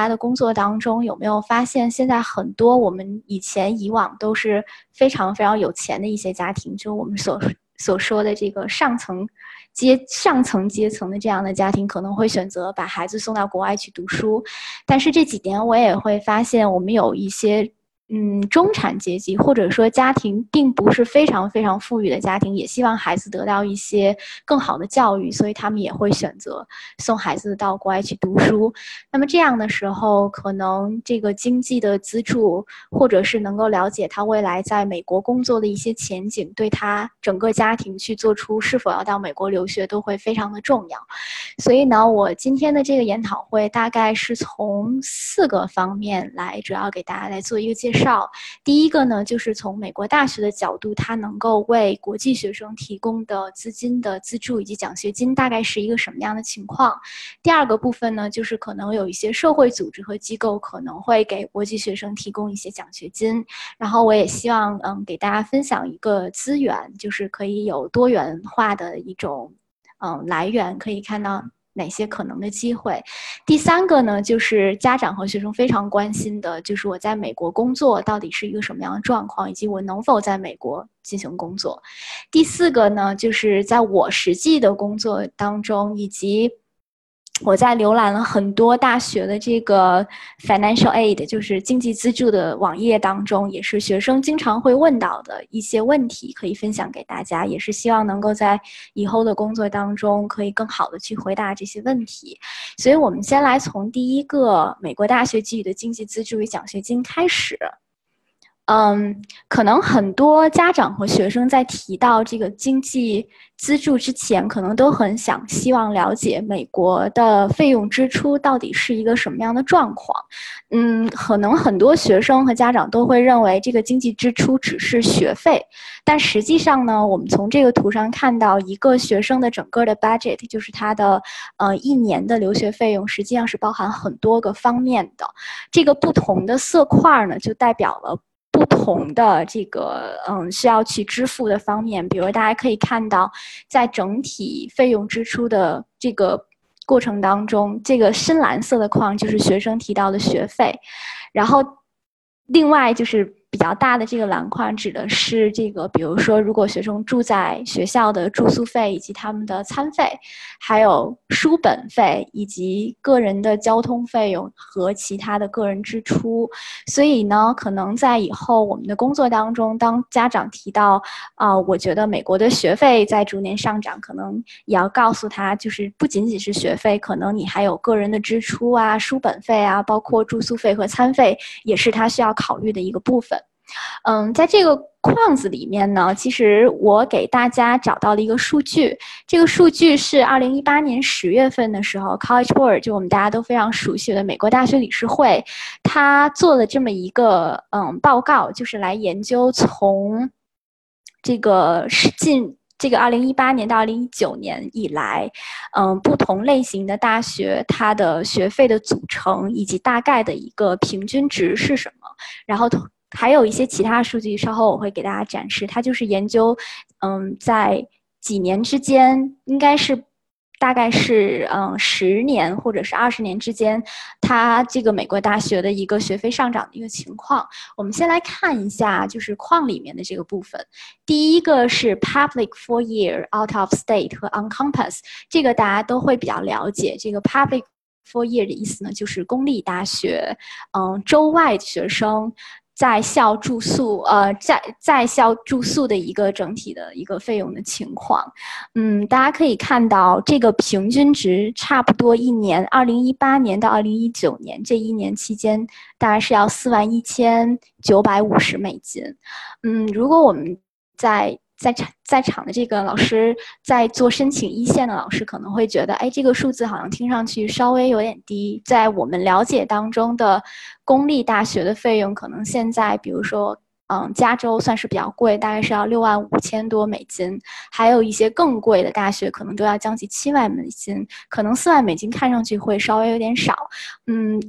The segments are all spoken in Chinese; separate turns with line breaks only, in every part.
他的工作当中有没有发现，现在很多我们以前以往都是非常非常有钱的一些家庭，就我们所所说的这个上层阶上层阶层的这样的家庭，可能会选择把孩子送到国外去读书。但是这几年我也会发现，我们有一些。嗯，中产阶级或者说家庭并不是非常非常富裕的家庭，也希望孩子得到一些更好的教育，所以他们也会选择送孩子到国外去读书。那么这样的时候，可能这个经济的资助，或者是能够了解他未来在美国工作的一些前景，对他整个家庭去做出是否要到美国留学，都会非常的重要。所以呢，我今天的这个研讨会大概是从四个方面来，主要给大家来做一个介绍。绍第一个呢，就是从美国大学的角度，它能够为国际学生提供的资金的资助以及奖学金大概是一个什么样的情况。第二个部分呢，就是可能有一些社会组织和机构可能会给国际学生提供一些奖学金。然后我也希望嗯给大家分享一个资源，就是可以有多元化的一种嗯来源，可以看到。哪些可能的机会？第三个呢，就是家长和学生非常关心的，就是我在美国工作到底是一个什么样的状况，以及我能否在美国进行工作。第四个呢，就是在我实际的工作当中，以及。我在浏览了很多大学的这个 financial aid，就是经济资助的网页当中，也是学生经常会问到的一些问题，可以分享给大家，也是希望能够在以后的工作当中可以更好的去回答这些问题。所以，我们先来从第一个美国大学给予的经济资助与奖学金开始。嗯，可能很多家长和学生在提到这个经济资助之前，可能都很想希望了解美国的费用支出到底是一个什么样的状况。嗯，可能很多学生和家长都会认为这个经济支出只是学费，但实际上呢，我们从这个图上看到，一个学生的整个的 budget，就是他的呃一年的留学费用，实际上是包含很多个方面的。这个不同的色块呢，就代表了。不同的这个嗯需要去支付的方面，比如大家可以看到，在整体费用支出的这个过程当中，这个深蓝色的框就是学生提到的学费，然后另外就是。比较大的这个篮筐指的是这个，比如说，如果学生住在学校的住宿费以及他们的餐费，还有书本费以及个人的交通费用和其他的个人支出。所以呢，可能在以后我们的工作当中，当家长提到啊，我觉得美国的学费在逐年上涨，可能也要告诉他，就是不仅仅是学费，可能你还有个人的支出啊，书本费啊，包括住宿费和餐费，也是他需要考虑的一个部分。嗯，在这个框子里面呢，其实我给大家找到了一个数据。这个数据是二零一八年十月份的时候，College Board 就我们大家都非常熟悉的美国大学理事会，他做了这么一个嗯报告，就是来研究从这个是近这个二零一八年到二零一九年以来，嗯，不同类型的大学它的学费的组成以及大概的一个平均值是什么，然后。还有一些其他数据，稍后我会给大家展示。它就是研究，嗯，在几年之间，应该是大概是嗯十年或者是二十年之间，它这个美国大学的一个学费上涨的一个情况。我们先来看一下，就是框里面的这个部分。第一个是 public four year out of state 和 on campus，这个大家都会比较了解。这个 public four year 的意思呢，就是公立大学，嗯，州外学生。在校住宿，呃，在在校住宿的一个整体的一个费用的情况，嗯，大家可以看到这个平均值差不多一年，二零一八年到二零一九年这一年期间，大概是要四万一千九百五十美金，嗯，如果我们在。在场在场的这个老师，在做申请一线的老师可能会觉得，哎，这个数字好像听上去稍微有点低。在我们了解当中的公立大学的费用，可能现在，比如说，嗯，加州算是比较贵，大概是要六万五千多美金，还有一些更贵的大学，可能都要将近七万美金，可能四万美金看上去会稍微有点少。嗯，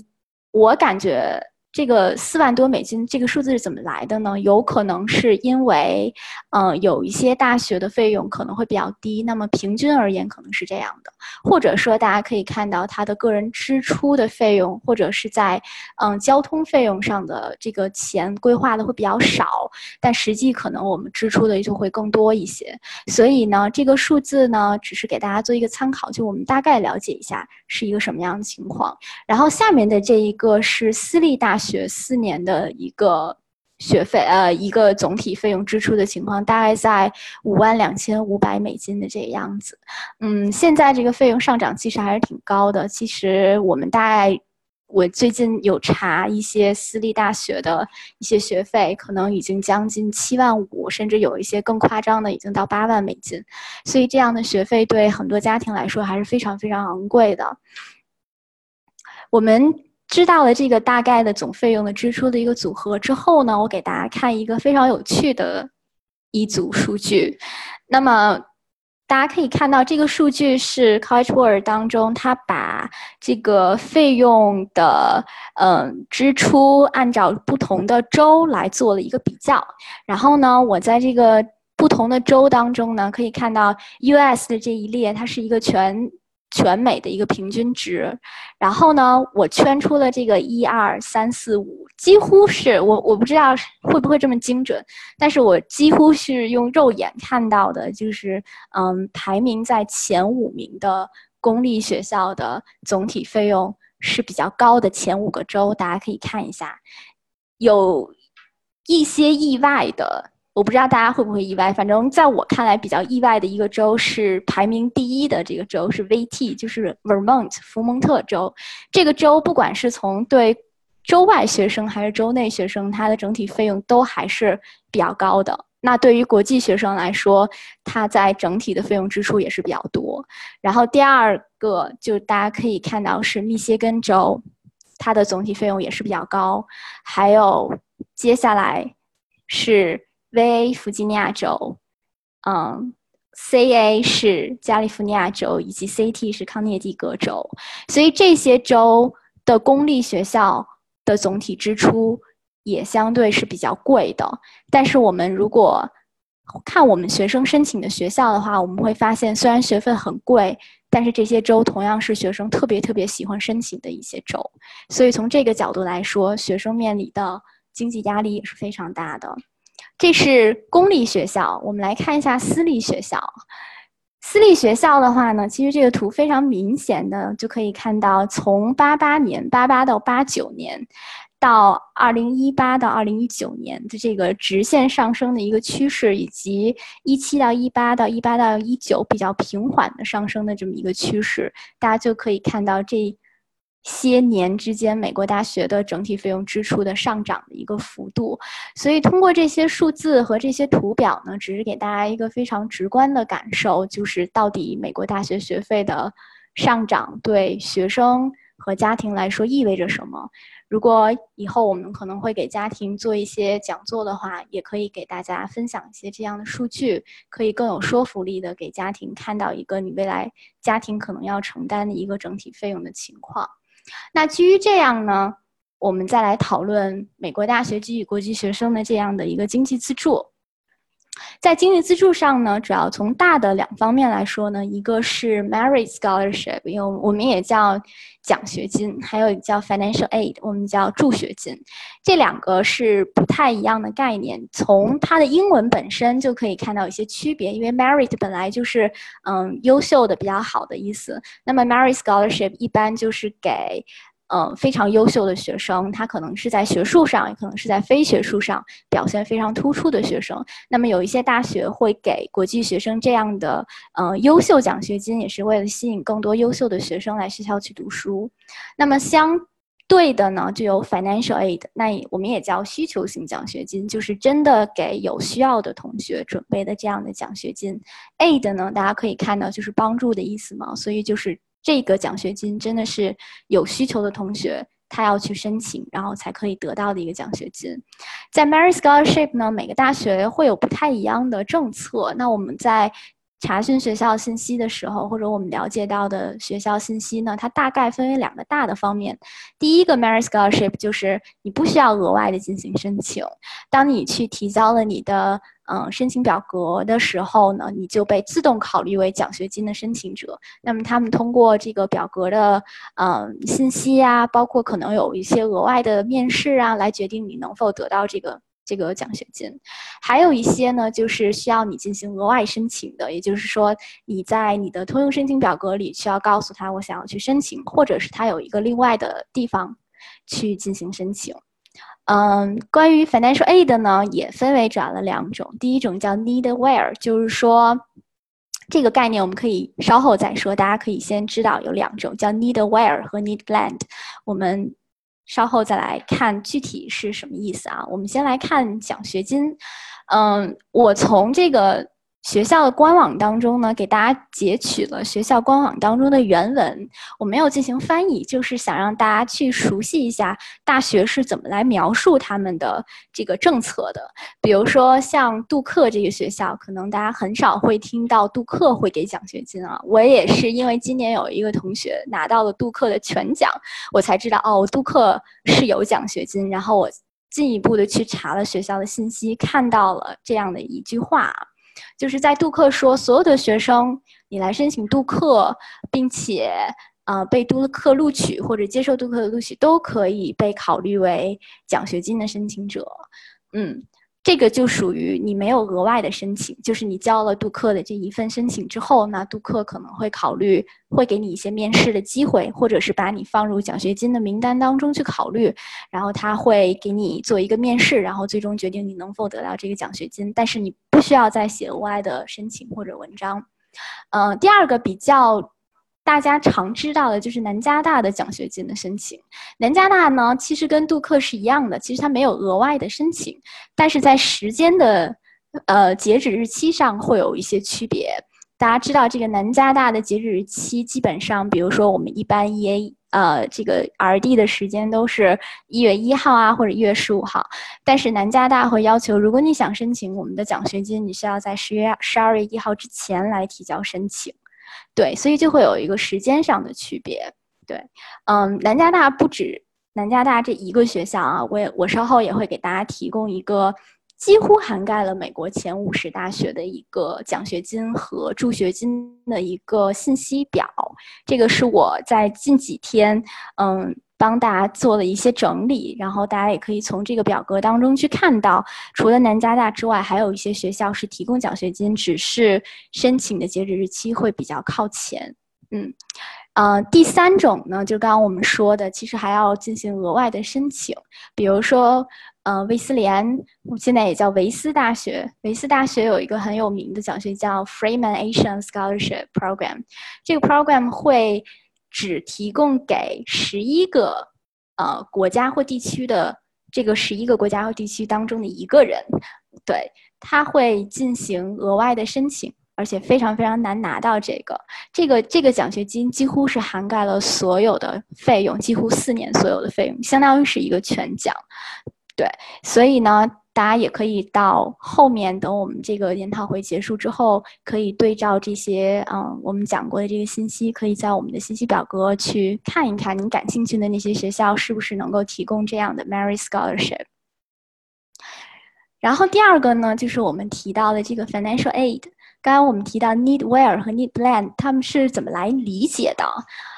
我感觉。这个四万多美金这个数字是怎么来的呢？有可能是因为，嗯，有一些大学的费用可能会比较低，那么平均而言可能是这样的。或者说，大家可以看到他的个人支出的费用，或者是在嗯交通费用上的这个钱规划的会比较少，但实际可能我们支出的就会更多一些。所以呢，这个数字呢，只是给大家做一个参考，就我们大概了解一下是一个什么样的情况。然后下面的这一个是私立大。学四年的一个学费，呃，一个总体费用支出的情况，大概在五万两千五百美金的这个样子。嗯，现在这个费用上涨其实还是挺高的。其实我们大概，我最近有查一些私立大学的一些学费，可能已经将近七万五，甚至有一些更夸张的，已经到八万美金。所以这样的学费对很多家庭来说还是非常非常昂贵的。我们。知道了这个大概的总费用的支出的一个组合之后呢，我给大家看一个非常有趣的一组数据。那么大家可以看到，这个数据是 College Board 当中，它把这个费用的嗯支出按照不同的州来做了一个比较。然后呢，我在这个不同的州当中呢，可以看到 US 的这一列，它是一个全。全美的一个平均值，然后呢，我圈出了这个一二三四五，几乎是我我不知道会不会这么精准，但是我几乎是用肉眼看到的，就是嗯，排名在前五名的公立学校的总体费用是比较高的前五个州，大家可以看一下，有一些意外的。我不知道大家会不会意外，反正在我看来比较意外的一个州是排名第一的这个州是 VT，就是 Vermont 福蒙特州。这个州不管是从对州外学生还是州内学生，它的整体费用都还是比较高的。那对于国际学生来说，它在整体的费用支出也是比较多。然后第二个就大家可以看到是密歇根州，它的总体费用也是比较高。还有接下来是。V 弗吉尼亚州，嗯，C.A. 是加利福尼亚州，以及 C.T. 是康涅狄格州，所以这些州的公立学校的总体支出也相对是比较贵的。但是我们如果看我们学生申请的学校的话，我们会发现，虽然学费很贵，但是这些州同样是学生特别特别喜欢申请的一些州。所以从这个角度来说，学生面临的经济压力也是非常大的。这是公立学校，我们来看一下私立学校。私立学校的话呢，其实这个图非常明显的就可以看到，从八八年八八到八九年，到二零一八到二零一九年的这个直线上升的一个趋势，以及一七到一八到一八到一九比较平缓的上升的这么一个趋势，大家就可以看到这。些年之间，美国大学的整体费用支出的上涨的一个幅度，所以通过这些数字和这些图表呢，只是给大家一个非常直观的感受，就是到底美国大学学费的上涨对学生和家庭来说意味着什么。如果以后我们可能会给家庭做一些讲座的话，也可以给大家分享一些这样的数据，可以更有说服力的给家庭看到一个你未来家庭可能要承担的一个整体费用的情况。那基于这样呢，我们再来讨论美国大学给予国际学生的这样的一个经济资助。在经济资助上呢，主要从大的两方面来说呢，一个是 Merit Scholarship，因为我们也叫奖学金，还有叫 Financial Aid，我们叫助学金。这两个是不太一样的概念，从它的英文本身就可以看到一些区别。因为 Merit 本来就是嗯优秀的、比较好的意思，那么 Merit Scholarship 一般就是给。嗯，非常优秀的学生，他可能是在学术上，也可能是在非学术上表现非常突出的学生。那么有一些大学会给国际学生这样的嗯优秀奖学金，也是为了吸引更多优秀的学生来学校去读书。那么相对的呢，就有 financial aid，那我们也叫需求型奖学金，就是真的给有需要的同学准备的这样的奖学金。aid 呢，大家可以看到就是帮助的意思嘛，所以就是。这个奖学金真的是有需求的同学，他要去申请，然后才可以得到的一个奖学金。在 Mary Scholarship 呢，每个大学会有不太一样的政策。那我们在查询学校信息的时候，或者我们了解到的学校信息呢，它大概分为两个大的方面。第一个 Merit Scholarship 就是你不需要额外的进行申请，当你去提交了你的嗯申请表格的时候呢，你就被自动考虑为奖学金的申请者。那么他们通过这个表格的嗯信息啊，包括可能有一些额外的面试啊，来决定你能否得到这个。这个奖学金，还有一些呢，就是需要你进行额外申请的，也就是说，你在你的通用申请表格里需要告诉他我想要去申请，或者是他有一个另外的地方去进行申请。嗯，关于 financial aid 呢，也分为主要的两种，第一种叫 need where，就是说这个概念我们可以稍后再说，大家可以先知道有两种，叫 need where 和 need land，我们。稍后再来看具体是什么意思啊？我们先来看奖学金。嗯，我从这个。学校的官网当中呢，给大家截取了学校官网当中的原文，我没有进行翻译，就是想让大家去熟悉一下大学是怎么来描述他们的这个政策的。比如说像杜克这个学校，可能大家很少会听到杜克会给奖学金啊。我也是因为今年有一个同学拿到了杜克的全奖，我才知道哦，杜克是有奖学金。然后我进一步的去查了学校的信息，看到了这样的一句话。就是在杜克说，所有的学生，你来申请杜克，并且，呃，被杜克录取或者接受杜克的录取，都可以被考虑为奖学金的申请者，嗯。这个就属于你没有额外的申请，就是你交了杜克的这一份申请之后，那杜克可能会考虑，会给你一些面试的机会，或者是把你放入奖学金的名单当中去考虑，然后他会给你做一个面试，然后最终决定你能否得到这个奖学金。但是你不需要再写额外的申请或者文章。嗯，第二个比较。大家常知道的就是南加大的奖学金的申请。南加大呢，其实跟杜克是一样的，其实它没有额外的申请，但是在时间的呃截止日期上会有一些区别。大家知道这个南加大的截止日期，基本上，比如说我们一般 E A 呃这个 R D 的时间都是一月一号啊，或者一月十五号，但是南加大会要求，如果你想申请我们的奖学金，你需要在十月十二月一号之前来提交申请。对，所以就会有一个时间上的区别。对，嗯，南加大不止南加大这一个学校啊，我也我稍后也会给大家提供一个几乎涵盖了美国前五十大学的一个奖学金和助学金的一个信息表。这个是我在近几天，嗯。帮大家做了一些整理，然后大家也可以从这个表格当中去看到，除了南加大之外，还有一些学校是提供奖学金，只是申请的截止日期会比较靠前。嗯，呃，第三种呢，就刚刚我们说的，其实还要进行额外的申请，比如说，呃，威斯联，现在也叫维斯大学，维斯大学有一个很有名的奖学金叫 Freeman Asian Scholarship Program，这个 program 会。只提供给十一个呃国家或地区的这个十一个国家或地区当中的一个人，对他会进行额外的申请，而且非常非常难拿到这个。这个这个奖学金，几乎是涵盖了所有的费用，几乎四年所有的费用，相当于是一个全奖，对，所以呢。大家也可以到后面等我们这个研讨会结束之后，可以对照这些嗯我们讲过的这个信息，可以在我们的信息表格去看一看，您感兴趣的那些学校是不是能够提供这样的 Mary Scholarship。然后第二个呢，就是我们提到的这个 Financial Aid。刚刚我们提到 Need Where 和 Need Plan，他们是怎么来理解的？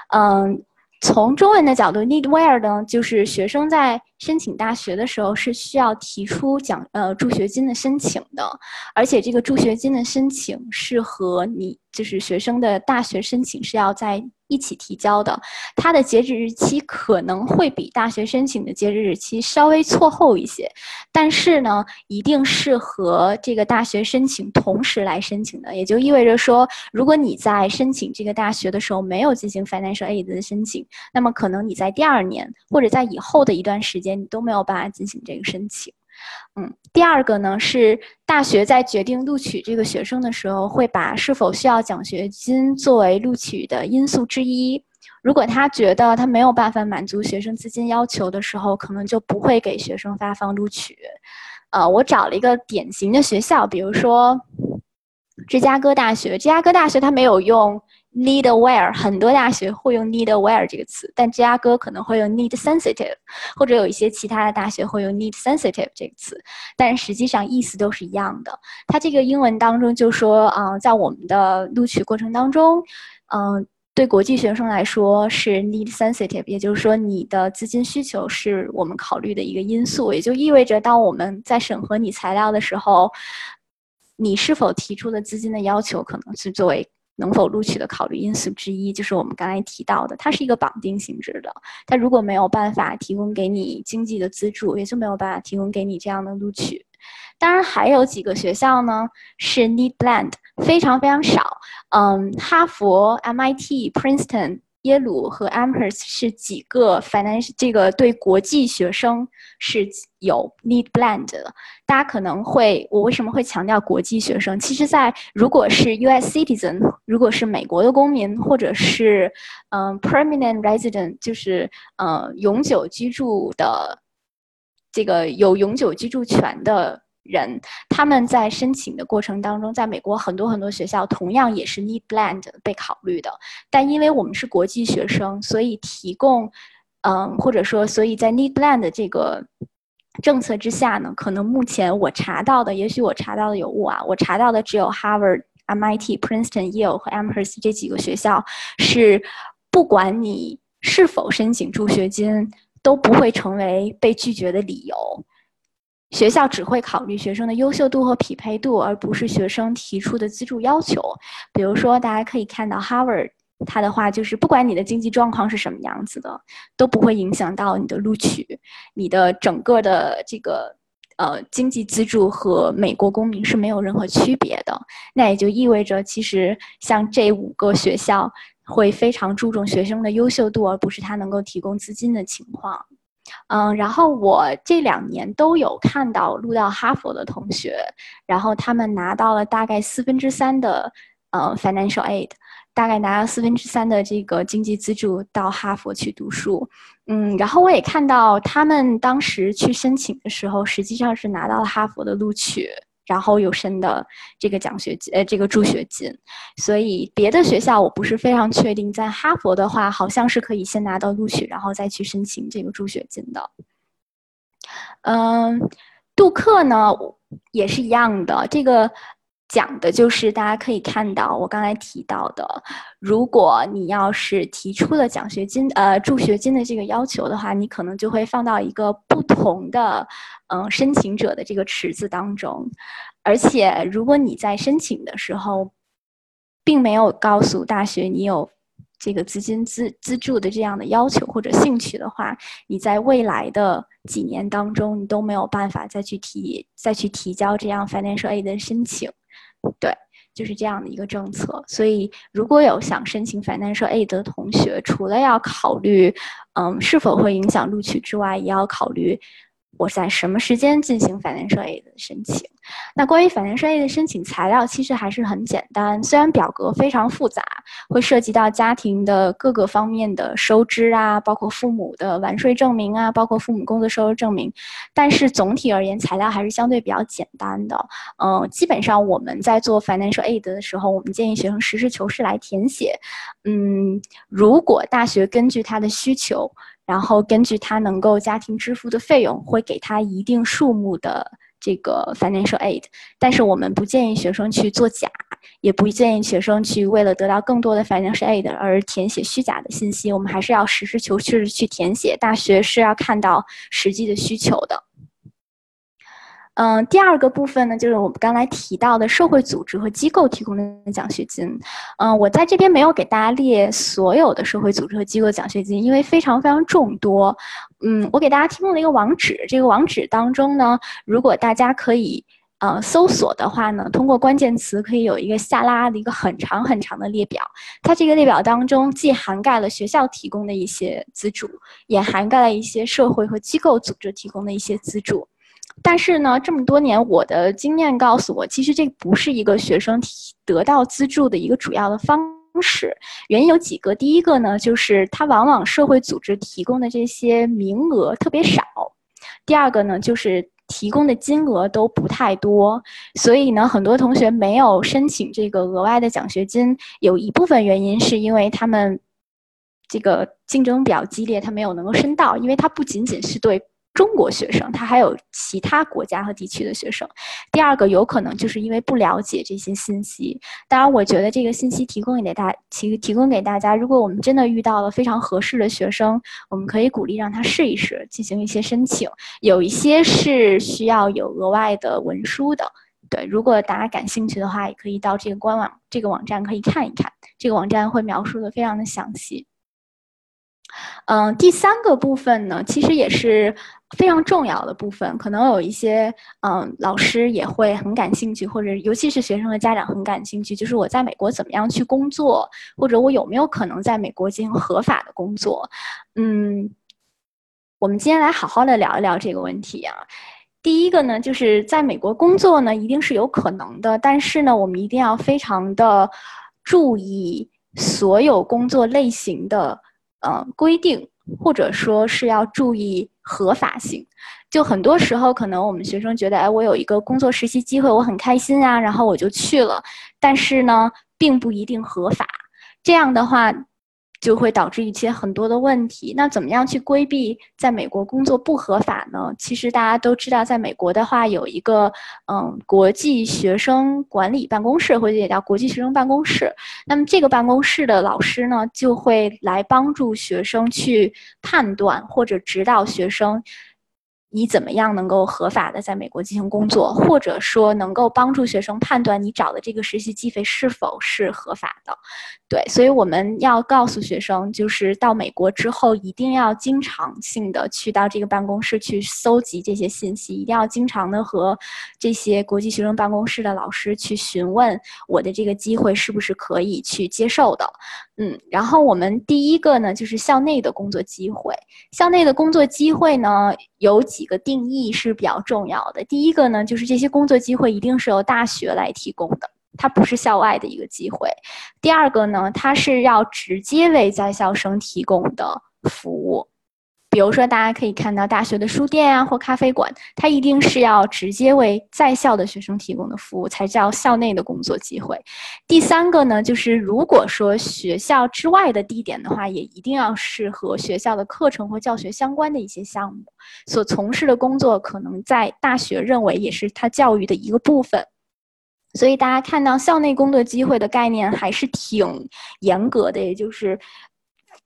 嗯。从中文的角度，need where 呢，就是学生在申请大学的时候是需要提出奖呃助学金的申请的，而且这个助学金的申请是和你就是学生的大学申请是要在。一起提交的，它的截止日期可能会比大学申请的截止日期稍微错后一些，但是呢，一定是和这个大学申请同时来申请的，也就意味着说，如果你在申请这个大学的时候没有进行 financial aid 的申请，那么可能你在第二年或者在以后的一段时间，你都没有办法进行这个申请。嗯，第二个呢是大学在决定录取这个学生的时候，会把是否需要奖学金作为录取的因素之一。如果他觉得他没有办法满足学生资金要求的时候，可能就不会给学生发放录取。呃，我找了一个典型的学校，比如说，芝加哥大学，芝加哥大学它没有用 need aware，很多大学会用 need aware 这个词，但芝加哥可能会用 need sensitive，或者有一些其他的大学会用 need sensitive 这个词，但实际上意思都是一样的。它这个英文当中就说啊，在我们的录取过程当中，嗯。对国际学生来说是 need sensitive，也就是说你的资金需求是我们考虑的一个因素，也就意味着当我们在审核你材料的时候，你是否提出的资金的要求可能是作为能否录取的考虑因素之一，就是我们刚才提到的，它是一个绑定性质的，它如果没有办法提供给你经济的资助，也就没有办法提供给你这样的录取。当然还有几个学校呢是 need blend。非常非常少，嗯，哈佛、MIT、Princeton、耶鲁和 Amherst 是几个 financi 这个对国际学生是有 need blend 的。大家可能会，我为什么会强调国际学生？其实，在如果是 U.S. citizen，如果是美国的公民，或者是嗯 permanent resident，就是呃永久居住的这个有永久居住权的。人他们在申请的过程当中，在美国很多很多学校同样也是 need blend 被考虑的，但因为我们是国际学生，所以提供，嗯，或者说，所以在 need blend 这个政策之下呢，可能目前我查到的，也许我查到的有误啊，我查到的只有 Harvard、MIT、Princeton、Yale 和 Amherst 这几个学校是，不管你是否申请助学金，都不会成为被拒绝的理由。学校只会考虑学生的优秀度和匹配度，而不是学生提出的资助要求。比如说，大家可以看到 Harvard，它的话就是，不管你的经济状况是什么样子的，都不会影响到你的录取。你的整个的这个呃经济资助和美国公民是没有任何区别的。那也就意味着，其实像这五个学校会非常注重学生的优秀度，而不是他能够提供资金的情况。嗯，然后我这两年都有看到录到哈佛的同学，然后他们拿到了大概四分之三的呃 financial aid，大概拿了四分之三的这个经济资助到哈佛去读书。嗯，然后我也看到他们当时去申请的时候，实际上是拿到了哈佛的录取。然后有申的这个奖学金，呃，这个助学金，所以别的学校我不是非常确定。在哈佛的话，好像是可以先拿到录取，然后再去申请这个助学金的。嗯，杜克呢也是一样的，这个。讲的就是大家可以看到，我刚才提到的，如果你要是提出了奖学金、呃助学金的这个要求的话，你可能就会放到一个不同的嗯申请者的这个池子当中，而且如果你在申请的时候，并没有告诉大学你有这个资金资资助的这样的要求或者兴趣的话，你在未来的几年当中，你都没有办法再去提再去提交这样 financial aid 的申请。对，就是这样的一个政策。所以，如果有想申请反贪社 A 的同学，除了要考虑，嗯，是否会影响录取之外，也要考虑。我在什么时间进行 financial aid 的申请？那关于 financial aid 的申请材料，其实还是很简单。虽然表格非常复杂，会涉及到家庭的各个方面的收支啊，包括父母的完税证明啊，包括父母工作收入证明，但是总体而言，材料还是相对比较简单的。嗯，基本上我们在做 financial aid 的时候，我们建议学生实事求是来填写。嗯，如果大学根据他的需求。然后根据他能够家庭支付的费用，会给他一定数目的这个 financial aid，但是我们不建议学生去做假，也不建议学生去为了得到更多的 financial aid 而填写虚假的信息。我们还是要实事求是去填写，大学是要看到实际的需求的。嗯，第二个部分呢，就是我们刚才提到的社会组织和机构提供的奖学金。嗯，我在这边没有给大家列所有的社会组织和机构奖学金，因为非常非常众多。嗯，我给大家提供了一个网址，这个网址当中呢，如果大家可以呃搜索的话呢，通过关键词可以有一个下拉的一个很长很长的列表。它这个列表当中既涵盖了学校提供的一些资助，也涵盖了一些社会和机构组织提供的一些资助。但是呢，这么多年我的经验告诉我，其实这不是一个学生提得到资助的一个主要的方式。原因有几个，第一个呢，就是它往往社会组织提供的这些名额特别少；第二个呢，就是提供的金额都不太多，所以呢，很多同学没有申请这个额外的奖学金，有一部分原因是因为他们这个竞争比较激烈，他没有能够申到，因为它不仅仅是对。中国学生，他还有其他国家和地区的学生。第二个有可能就是因为不了解这些信息。当然，我觉得这个信息提供给大提提供给大家。如果我们真的遇到了非常合适的学生，我们可以鼓励让他试一试，进行一些申请。有一些是需要有额外的文书的。对，如果大家感兴趣的话，也可以到这个官网这个网站可以看一看。这个网站会描述的非常的详细。嗯，第三个部分呢，其实也是非常重要的部分，可能有一些嗯老师也会很感兴趣，或者尤其是学生和家长很感兴趣，就是我在美国怎么样去工作，或者我有没有可能在美国进行合法的工作。嗯，我们今天来好好的聊一聊这个问题啊。第一个呢，就是在美国工作呢，一定是有可能的，但是呢，我们一定要非常的注意所有工作类型的。呃，规定或者说是要注意合法性，就很多时候可能我们学生觉得，哎，我有一个工作实习机会，我很开心啊，然后我就去了，但是呢，并不一定合法。这样的话。就会导致一些很多的问题。那怎么样去规避在美国工作不合法呢？其实大家都知道，在美国的话有一个嗯国际学生管理办公室，或者也叫国际学生办公室。那么这个办公室的老师呢，就会来帮助学生去判断或者指导学生。你怎么样能够合法的在美国进行工作，或者说能够帮助学生判断你找的这个实习机会是否是合法的？对，所以我们要告诉学生，就是到美国之后一定要经常性的去到这个办公室去搜集这些信息，一定要经常的和这些国际学生办公室的老师去询问我的这个机会是不是可以去接受的。嗯，然后我们第一个呢，就是校内的工作机会。校内的工作机会呢，有几个定义是比较重要的。第一个呢，就是这些工作机会一定是由大学来提供的，它不是校外的一个机会。第二个呢，它是要直接为在校生提供的服务。比如说，大家可以看到大学的书店啊，或咖啡馆，它一定是要直接为在校的学生提供的服务，才叫校内的工作机会。第三个呢，就是如果说学校之外的地点的话，也一定要是和学校的课程或教学相关的一些项目，所从事的工作可能在大学认为也是他教育的一个部分。所以大家看到校内工作机会的概念还是挺严格的，也就是。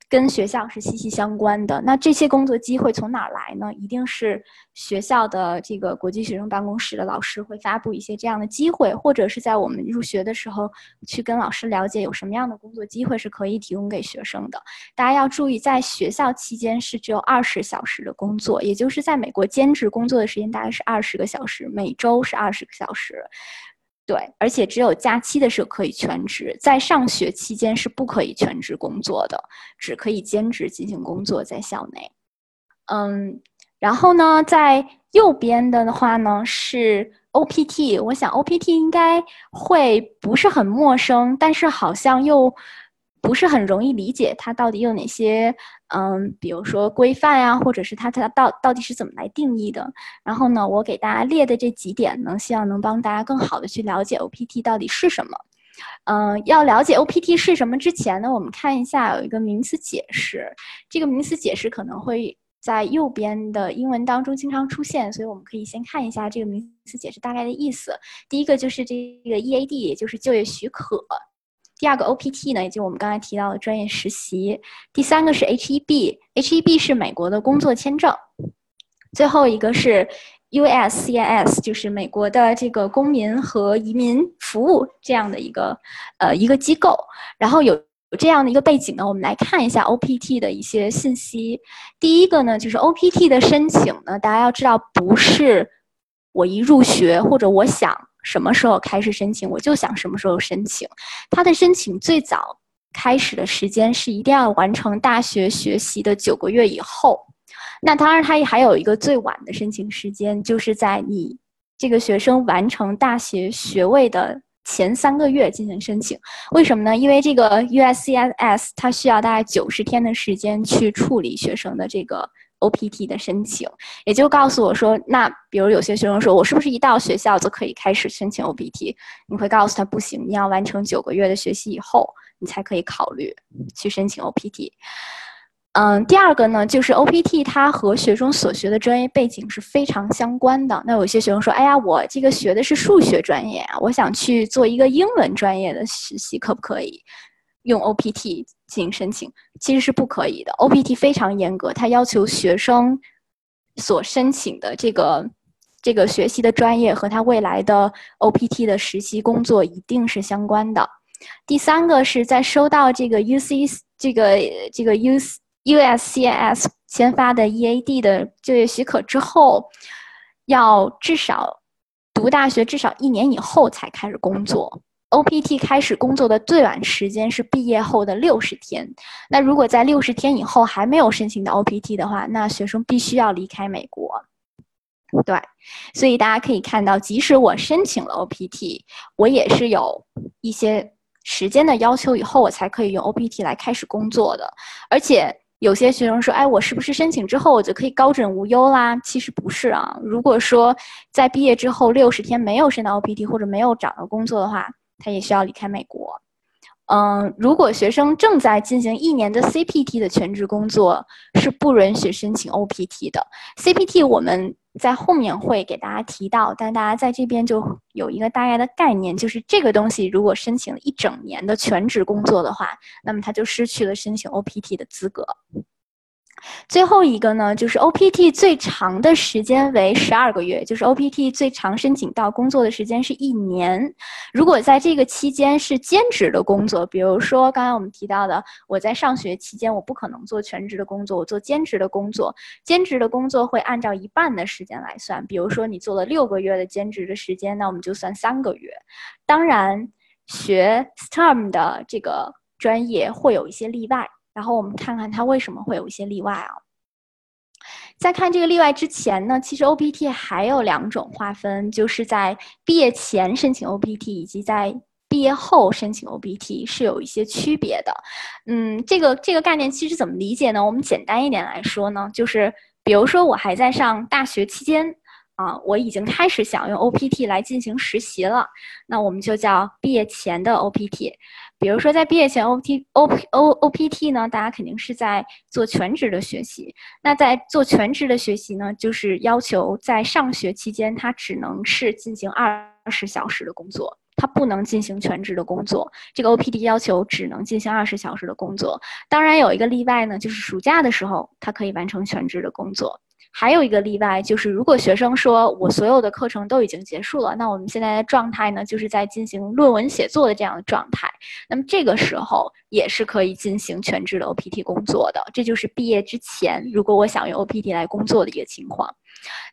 跟学校是息息相关的。那这些工作机会从哪儿来呢？一定是学校的这个国际学生办公室的老师会发布一些这样的机会，或者是在我们入学的时候去跟老师了解有什么样的工作机会是可以提供给学生的。大家要注意，在学校期间是只有二十小时的工作，也就是在美国兼职工作的时间大概是二十个小时，每周是二十个小时。对，而且只有假期的时候可以全职，在上学期间是不可以全职工作的，只可以兼职进行工作在校内。嗯，然后呢，在右边的话呢是 OPT，我想 OPT 应该会不是很陌生，但是好像又。不是很容易理解它到底有哪些，嗯，比如说规范呀，或者是它它到到底是怎么来定义的。然后呢，我给大家列的这几点呢，希望能帮大家更好的去了解 OPT 到底是什么。嗯，要了解 OPT 是什么之前呢，我们看一下有一个名词解释。这个名词解释可能会在右边的英文当中经常出现，所以我们可以先看一下这个名词解释大概的意思。第一个就是这个 EAD，也就是就业许可。第二个 OPT 呢，也就我们刚才提到的专业实习。第三个是 HEB，HEB 是美国的工作签证。最后一个是 USCIS，就是美国的这个公民和移民服务这样的一个呃一个机构。然后有有这样的一个背景呢，我们来看一下 OPT 的一些信息。第一个呢，就是 OPT 的申请呢，大家要知道不是我一入学或者我想。什么时候开始申请，我就想什么时候申请。他的申请最早开始的时间是一定要完成大学学习的九个月以后。那当然，他也还有一个最晚的申请时间，就是在你这个学生完成大学学位的前三个月进行申请。为什么呢？因为这个 USCIS 它需要大概九十天的时间去处理学生的这个。OPT 的申请，也就告诉我说，那比如有些学生说，我是不是一到学校就可以开始申请 OPT？你会告诉他不行，你要完成九个月的学习以后，你才可以考虑去申请 OPT。嗯，第二个呢，就是 OPT 它和学生所学的专业背景是非常相关的。那有些学生说，哎呀，我这个学的是数学专业啊，我想去做一个英文专业的实习，可不可以？用 OPT 进行申请其实是不可以的。OPT 非常严格，它要求学生所申请的这个这个学习的专业和他未来的 OPT 的实习工作一定是相关的。第三个是在收到这个 UC 这个这个 U USCIS 签发的 EAD 的就业许可之后，要至少读大学至少一年以后才开始工作。OPT 开始工作的最晚时间是毕业后的六十天。那如果在六十天以后还没有申请到 OPT 的话，那学生必须要离开美国。对，所以大家可以看到，即使我申请了 OPT，我也是有一些时间的要求，以后我才可以用 OPT 来开始工作的。而且有些学生说：“哎，我是不是申请之后我就可以高枕无忧啦？”其实不是啊。如果说在毕业之后六十天没有申到 OPT 或者没有找到工作的话，他也需要离开美国。嗯，如果学生正在进行一年的 CPT 的全职工作，是不允许申请 OPT 的。CPT 我们在后面会给大家提到，但大家在这边就有一个大概的概念，就是这个东西如果申请了一整年的全职工作的话，那么他就失去了申请 OPT 的资格。最后一个呢，就是 OPT 最长的时间为十二个月，就是 OPT 最长申请到工作的时间是一年。如果在这个期间是兼职的工作，比如说刚才我们提到的，我在上学期间我不可能做全职的工作，我做兼职的工作，兼职的工作会按照一半的时间来算。比如说你做了六个月的兼职的时间，那我们就算三个月。当然，学 STEM 的这个专业会有一些例外。然后我们看看它为什么会有一些例外啊？在看这个例外之前呢，其实 OPT 还有两种划分，就是在毕业前申请 OPT 以及在毕业后申请 OPT 是有一些区别的。嗯，这个这个概念其实怎么理解呢？我们简单一点来说呢，就是比如说我还在上大学期间啊，我已经开始想用 OPT 来进行实习了，那我们就叫毕业前的 OPT。比如说，在毕业前，O T O O O P T 呢，大家肯定是在做全职的学习。那在做全职的学习呢，就是要求在上学期间，他只能是进行二十小时的工作，他不能进行全职的工作。这个 O P T 要求只能进行二十小时的工作。当然有一个例外呢，就是暑假的时候，他可以完成全职的工作。还有一个例外，就是如果学生说我所有的课程都已经结束了，那我们现在的状态呢，就是在进行论文写作的这样的状态。那么这个时候也是可以进行全职的 OPT 工作的。这就是毕业之前，如果我想用 OPT 来工作的一个情况。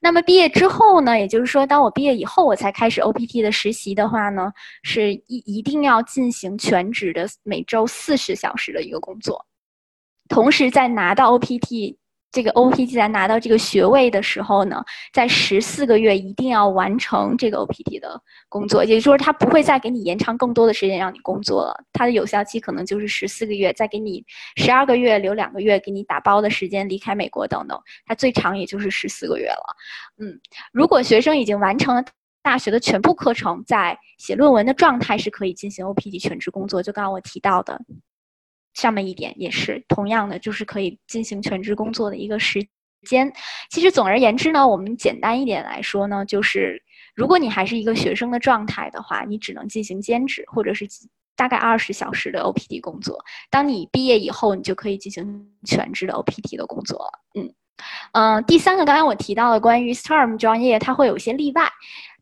那么毕业之后呢，也就是说，当我毕业以后，我才开始 OPT 的实习的话呢，是一一定要进行全职的每周四十小时的一个工作，同时在拿到 OPT。这个 OPT 在拿到这个学位的时候呢，在十四个月一定要完成这个 OPT 的工作，也就是说，他不会再给你延长更多的时间让你工作了，它的有效期可能就是十四个月，再给你十二个月留两个月给你打包的时间离开美国等等，它最长也就是十四个月了。嗯，如果学生已经完成了大学的全部课程，在写论文的状态是可以进行 OPT 全职工作，就刚刚我提到的。上面一点也是同样的，就是可以进行全职工作的一个时间。其实总而言之呢，我们简单一点来说呢，就是如果你还是一个学生的状态的话，你只能进行兼职或者是大概二十小时的 OPT 工作。当你毕业以后，你就可以进行全职的 OPT 的工作。嗯嗯，第三个，刚才我提到的关于 STEM 专业，它会有一些例外。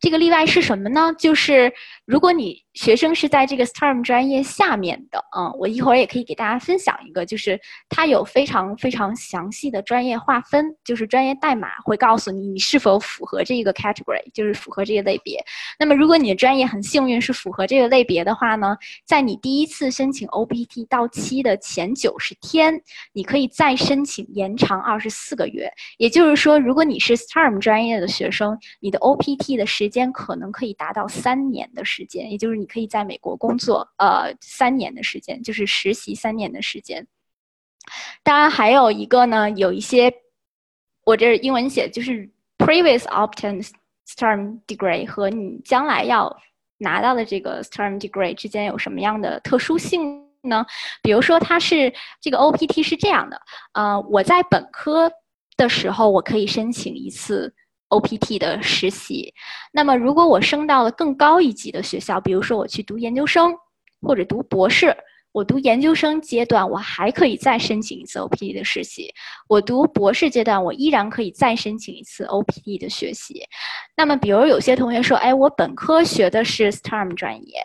这个例外是什么呢？就是如果你学生是在这个 STEM 专业下面的，嗯，我一会儿也可以给大家分享一个，就是它有非常非常详细的专业划分，就是专业代码会告诉你你是否符合这个 category，就是符合这个类别。那么如果你的专业很幸运是符合这个类别的话呢，在你第一次申请 OPT 到期的前九十天，你可以再申请延长二十四个月。也就是说，如果你是 STEM 专业的学生，你的 OPT 的时间可能可以达到三年的时间，也就是你可以在美国工作，呃，三年的时间，就是实习三年的时间。当然，还有一个呢，有一些我这英文写就是 previous obtained STEM degree 和你将来要拿到的这个 STEM degree 之间有什么样的特殊性呢？比如说，它是这个 OPT 是这样的，呃，我在本科的时候我可以申请一次 OPT 的实习，那么如果我升到了更高一级的学校，比如说我去读研究生或者读博士。我读研究生阶段，我还可以再申请一次 OPT 的实习；我读博士阶段，我依然可以再申请一次 OPT 的学习。那么，比如有些同学说：“哎，我本科学的是 STEM 专业，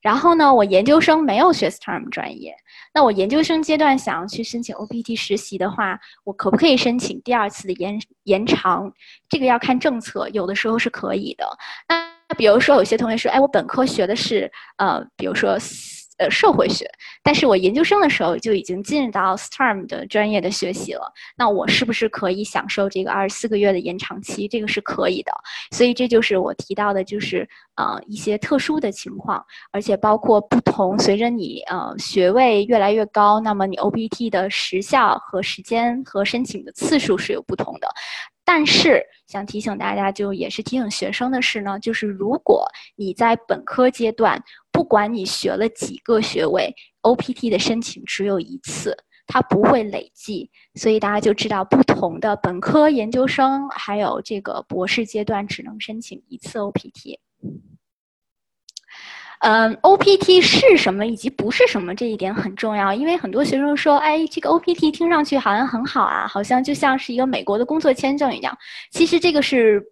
然后呢，我研究生没有学 STEM 专业。那我研究生阶段想要去申请 OPT 实习的话，我可不可以申请第二次的延延长？这个要看政策，有的时候是可以的。那比如说有些同学说：“哎，我本科学的是呃，比如说。”呃，社会学，但是我研究生的时候就已经进入到 STEM 的专业的学习了。那我是不是可以享受这个二十四个月的延长期？这个是可以的。所以这就是我提到的，就是呃一些特殊的情况，而且包括不同，随着你呃学位越来越高，那么你 OPT 的时效和时间和申请的次数是有不同的。但是想提醒大家，就也是提醒学生的是呢，就是如果你在本科阶段。不管你学了几个学位，OPT 的申请只有一次，它不会累计，所以大家就知道不同的本科、研究生还有这个博士阶段只能申请一次 OPT。嗯，OPT 是什么以及不是什么这一点很重要，因为很多学生说，哎，这个 OPT 听上去好像很好啊，好像就像是一个美国的工作签证一样，其实这个是。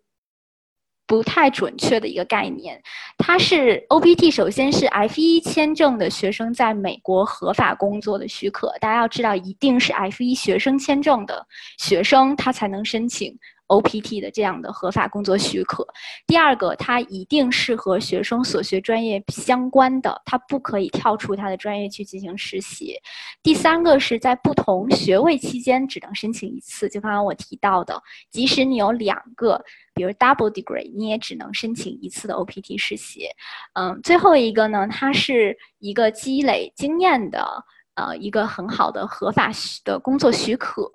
不太准确的一个概念，它是 OPT，首先是 F 一签证的学生在美国合法工作的许可。大家要知道，一定是 F 一学生签证的学生，他才能申请。OPT 的这样的合法工作许可，第二个，它一定是和学生所学专业相关的，它不可以跳出他的专业去进行实习。第三个是在不同学位期间只能申请一次，就刚刚我提到的，即使你有两个，比如 double degree，你也只能申请一次的 OPT 实习。嗯，最后一个呢，它是一个积累经验的，呃，一个很好的合法的工作许可。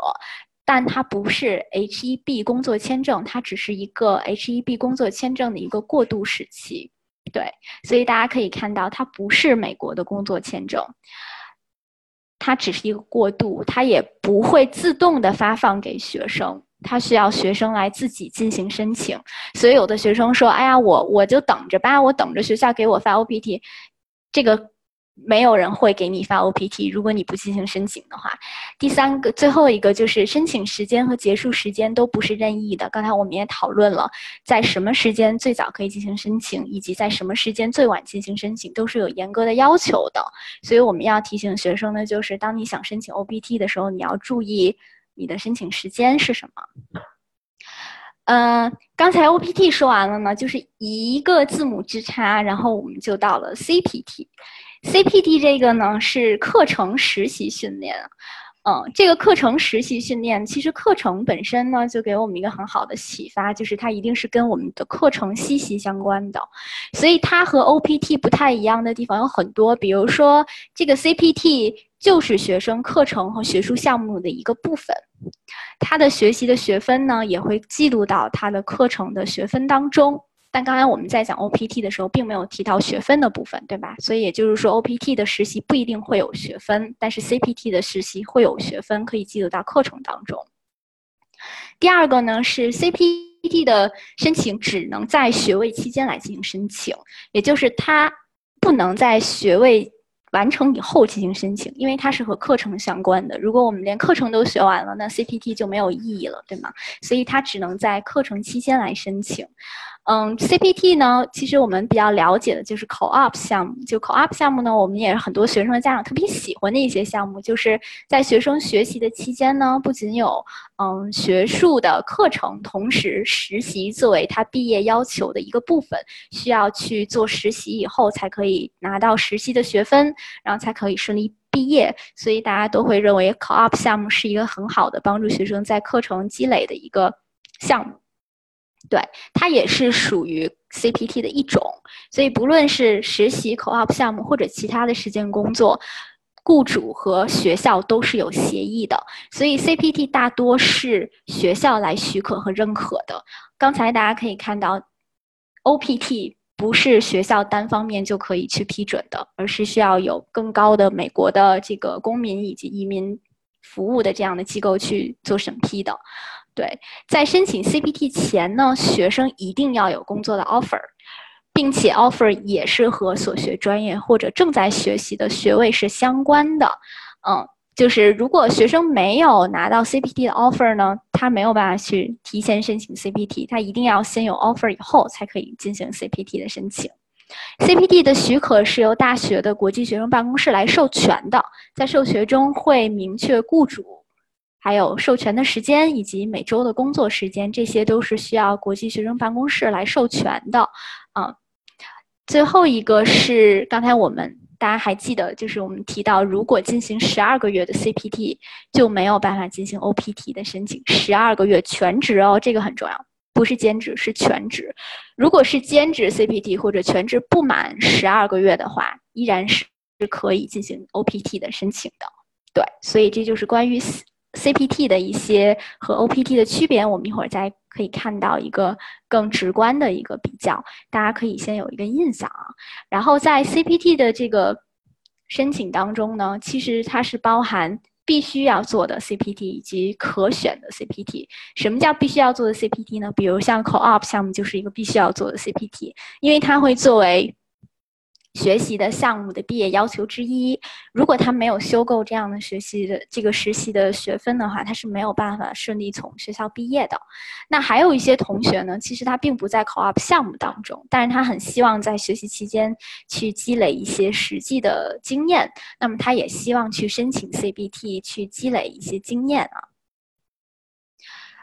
但它不是 H-1B 工作签证，它只是一个 H-1B 工作签证的一个过渡时期，对，所以大家可以看到，它不是美国的工作签证，它只是一个过渡，它也不会自动的发放给学生，它需要学生来自己进行申请。所以有的学生说：“哎呀，我我就等着吧，我等着学校给我发 OPT。”这个。没有人会给你发 OPT，如果你不进行申请的话。第三个，最后一个就是申请时间和结束时间都不是任意的。刚才我们也讨论了，在什么时间最早可以进行申请，以及在什么时间最晚进行申请，都是有严格的要求的。所以我们要提醒学生呢，就是当你想申请 OPT 的时候，你要注意你的申请时间是什么。嗯，刚才 OPT 说完了呢，就是一个字母之差，然后我们就到了 CPT。CPT 这个呢是课程实习训练，嗯，这个课程实习训练其实课程本身呢就给我们一个很好的启发，就是它一定是跟我们的课程息息相关的，所以它和 OPT 不太一样的地方有很多，比如说这个 CPT 就是学生课程和学术项目的一个部分，他的学习的学分呢也会记录到他的课程的学分当中。但刚才我们在讲 OPT 的时候，并没有提到学分的部分，对吧？所以也就是说，OPT 的实习不一定会有学分，但是 CPT 的实习会有学分，可以记录到课程当中。第二个呢是 CPT 的申请只能在学位期间来进行申请，也就是它不能在学位。完成以后进行申请，因为它是和课程相关的。如果我们连课程都学完了，那 CPT 就没有意义了，对吗？所以它只能在课程期间来申请。嗯，CPT 呢，其实我们比较了解的就是 Co-op 项目。就 Co-op 项目呢，我们也是很多学生的家长特别喜欢的一些项目。就是在学生学习的期间呢，不仅有嗯学术的课程，同时实习作为他毕业要求的一个部分，需要去做实习以后才可以拿到实习的学分，然后才可以顺利毕业。所以大家都会认为 Co-op 项目是一个很好的帮助学生在课程积累的一个项目。对，它也是属于 CPT 的一种，所以不论是实习、Co-op 项目或者其他的实践工作，雇主和学校都是有协议的，所以 CPT 大多是学校来许可和认可的。刚才大家可以看到，OPT 不是学校单方面就可以去批准的，而是需要有更高的美国的这个公民以及移民服务的这样的机构去做审批的。对，在申请 CPT 前呢，学生一定要有工作的 offer。并且 offer 也是和所学专业或者正在学习的学位是相关的，嗯，就是如果学生没有拿到 CPT 的 offer 呢，他没有办法去提前申请 CPT，他一定要先有 offer 以后才可以进行 CPT 的申请。CPT 的许可是由大学的国际学生办公室来授权的，在授权中会明确雇主，还有授权的时间以及每周的工作时间，这些都是需要国际学生办公室来授权的。啊，最后一个是刚才我们大家还记得，就是我们提到，如果进行十二个月的 CPT，就没有办法进行 OPT 的申请。十二个月全职哦，这个很重要，不是兼职，是全职。如果是兼职 CPT 或者全职不满十二个月的话，依然是是可以进行 OPT 的申请的。对，所以这就是关于。CPT 的一些和 OPT 的区别，我们一会儿再可以看到一个更直观的一个比较，大家可以先有一个印象啊。然后在 CPT 的这个申请当中呢，其实它是包含必须要做的 CPT 以及可选的 CPT。什么叫必须要做的 CPT 呢？比如像 Co-op 项目就是一个必须要做的 CPT，因为它会作为学习的项目的毕业要求之一，如果他没有修够这样的学习的这个实习的学分的话，他是没有办法顺利从学校毕业的。那还有一些同学呢，其实他并不在 Co-op 项目当中，但是他很希望在学习期间去积累一些实际的经验，那么他也希望去申请 CBT 去积累一些经验啊。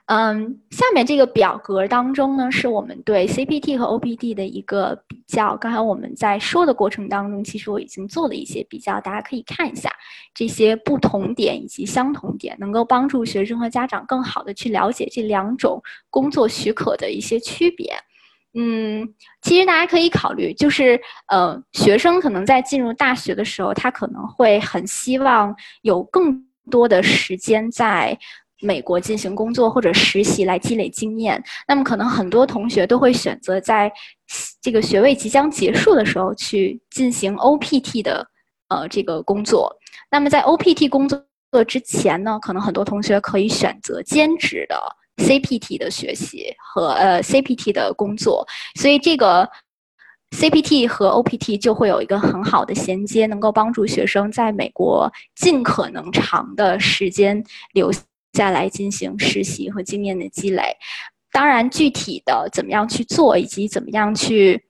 嗯，下面这个表格当中呢，是我们对 CPT 和 OPT 的一个比较。刚才我们在说的过程当中，其实我已经做了一些比较，大家可以看一下这些不同点以及相同点，能够帮助学生和家长更好的去了解这两种工作许可的一些区别。嗯，其实大家可以考虑，就是呃，学生可能在进入大学的时候，他可能会很希望有更多的时间在。美国进行工作或者实习来积累经验，那么可能很多同学都会选择在这个学位即将结束的时候去进行 OPT 的呃这个工作。那么在 OPT 工作之前呢，可能很多同学可以选择兼职的 CPT 的学习和呃 CPT 的工作，所以这个 CPT 和 OPT 就会有一个很好的衔接，能够帮助学生在美国尽可能长的时间留。再来进行实习和经验的积累，当然具体的怎么样去做，以及怎么样去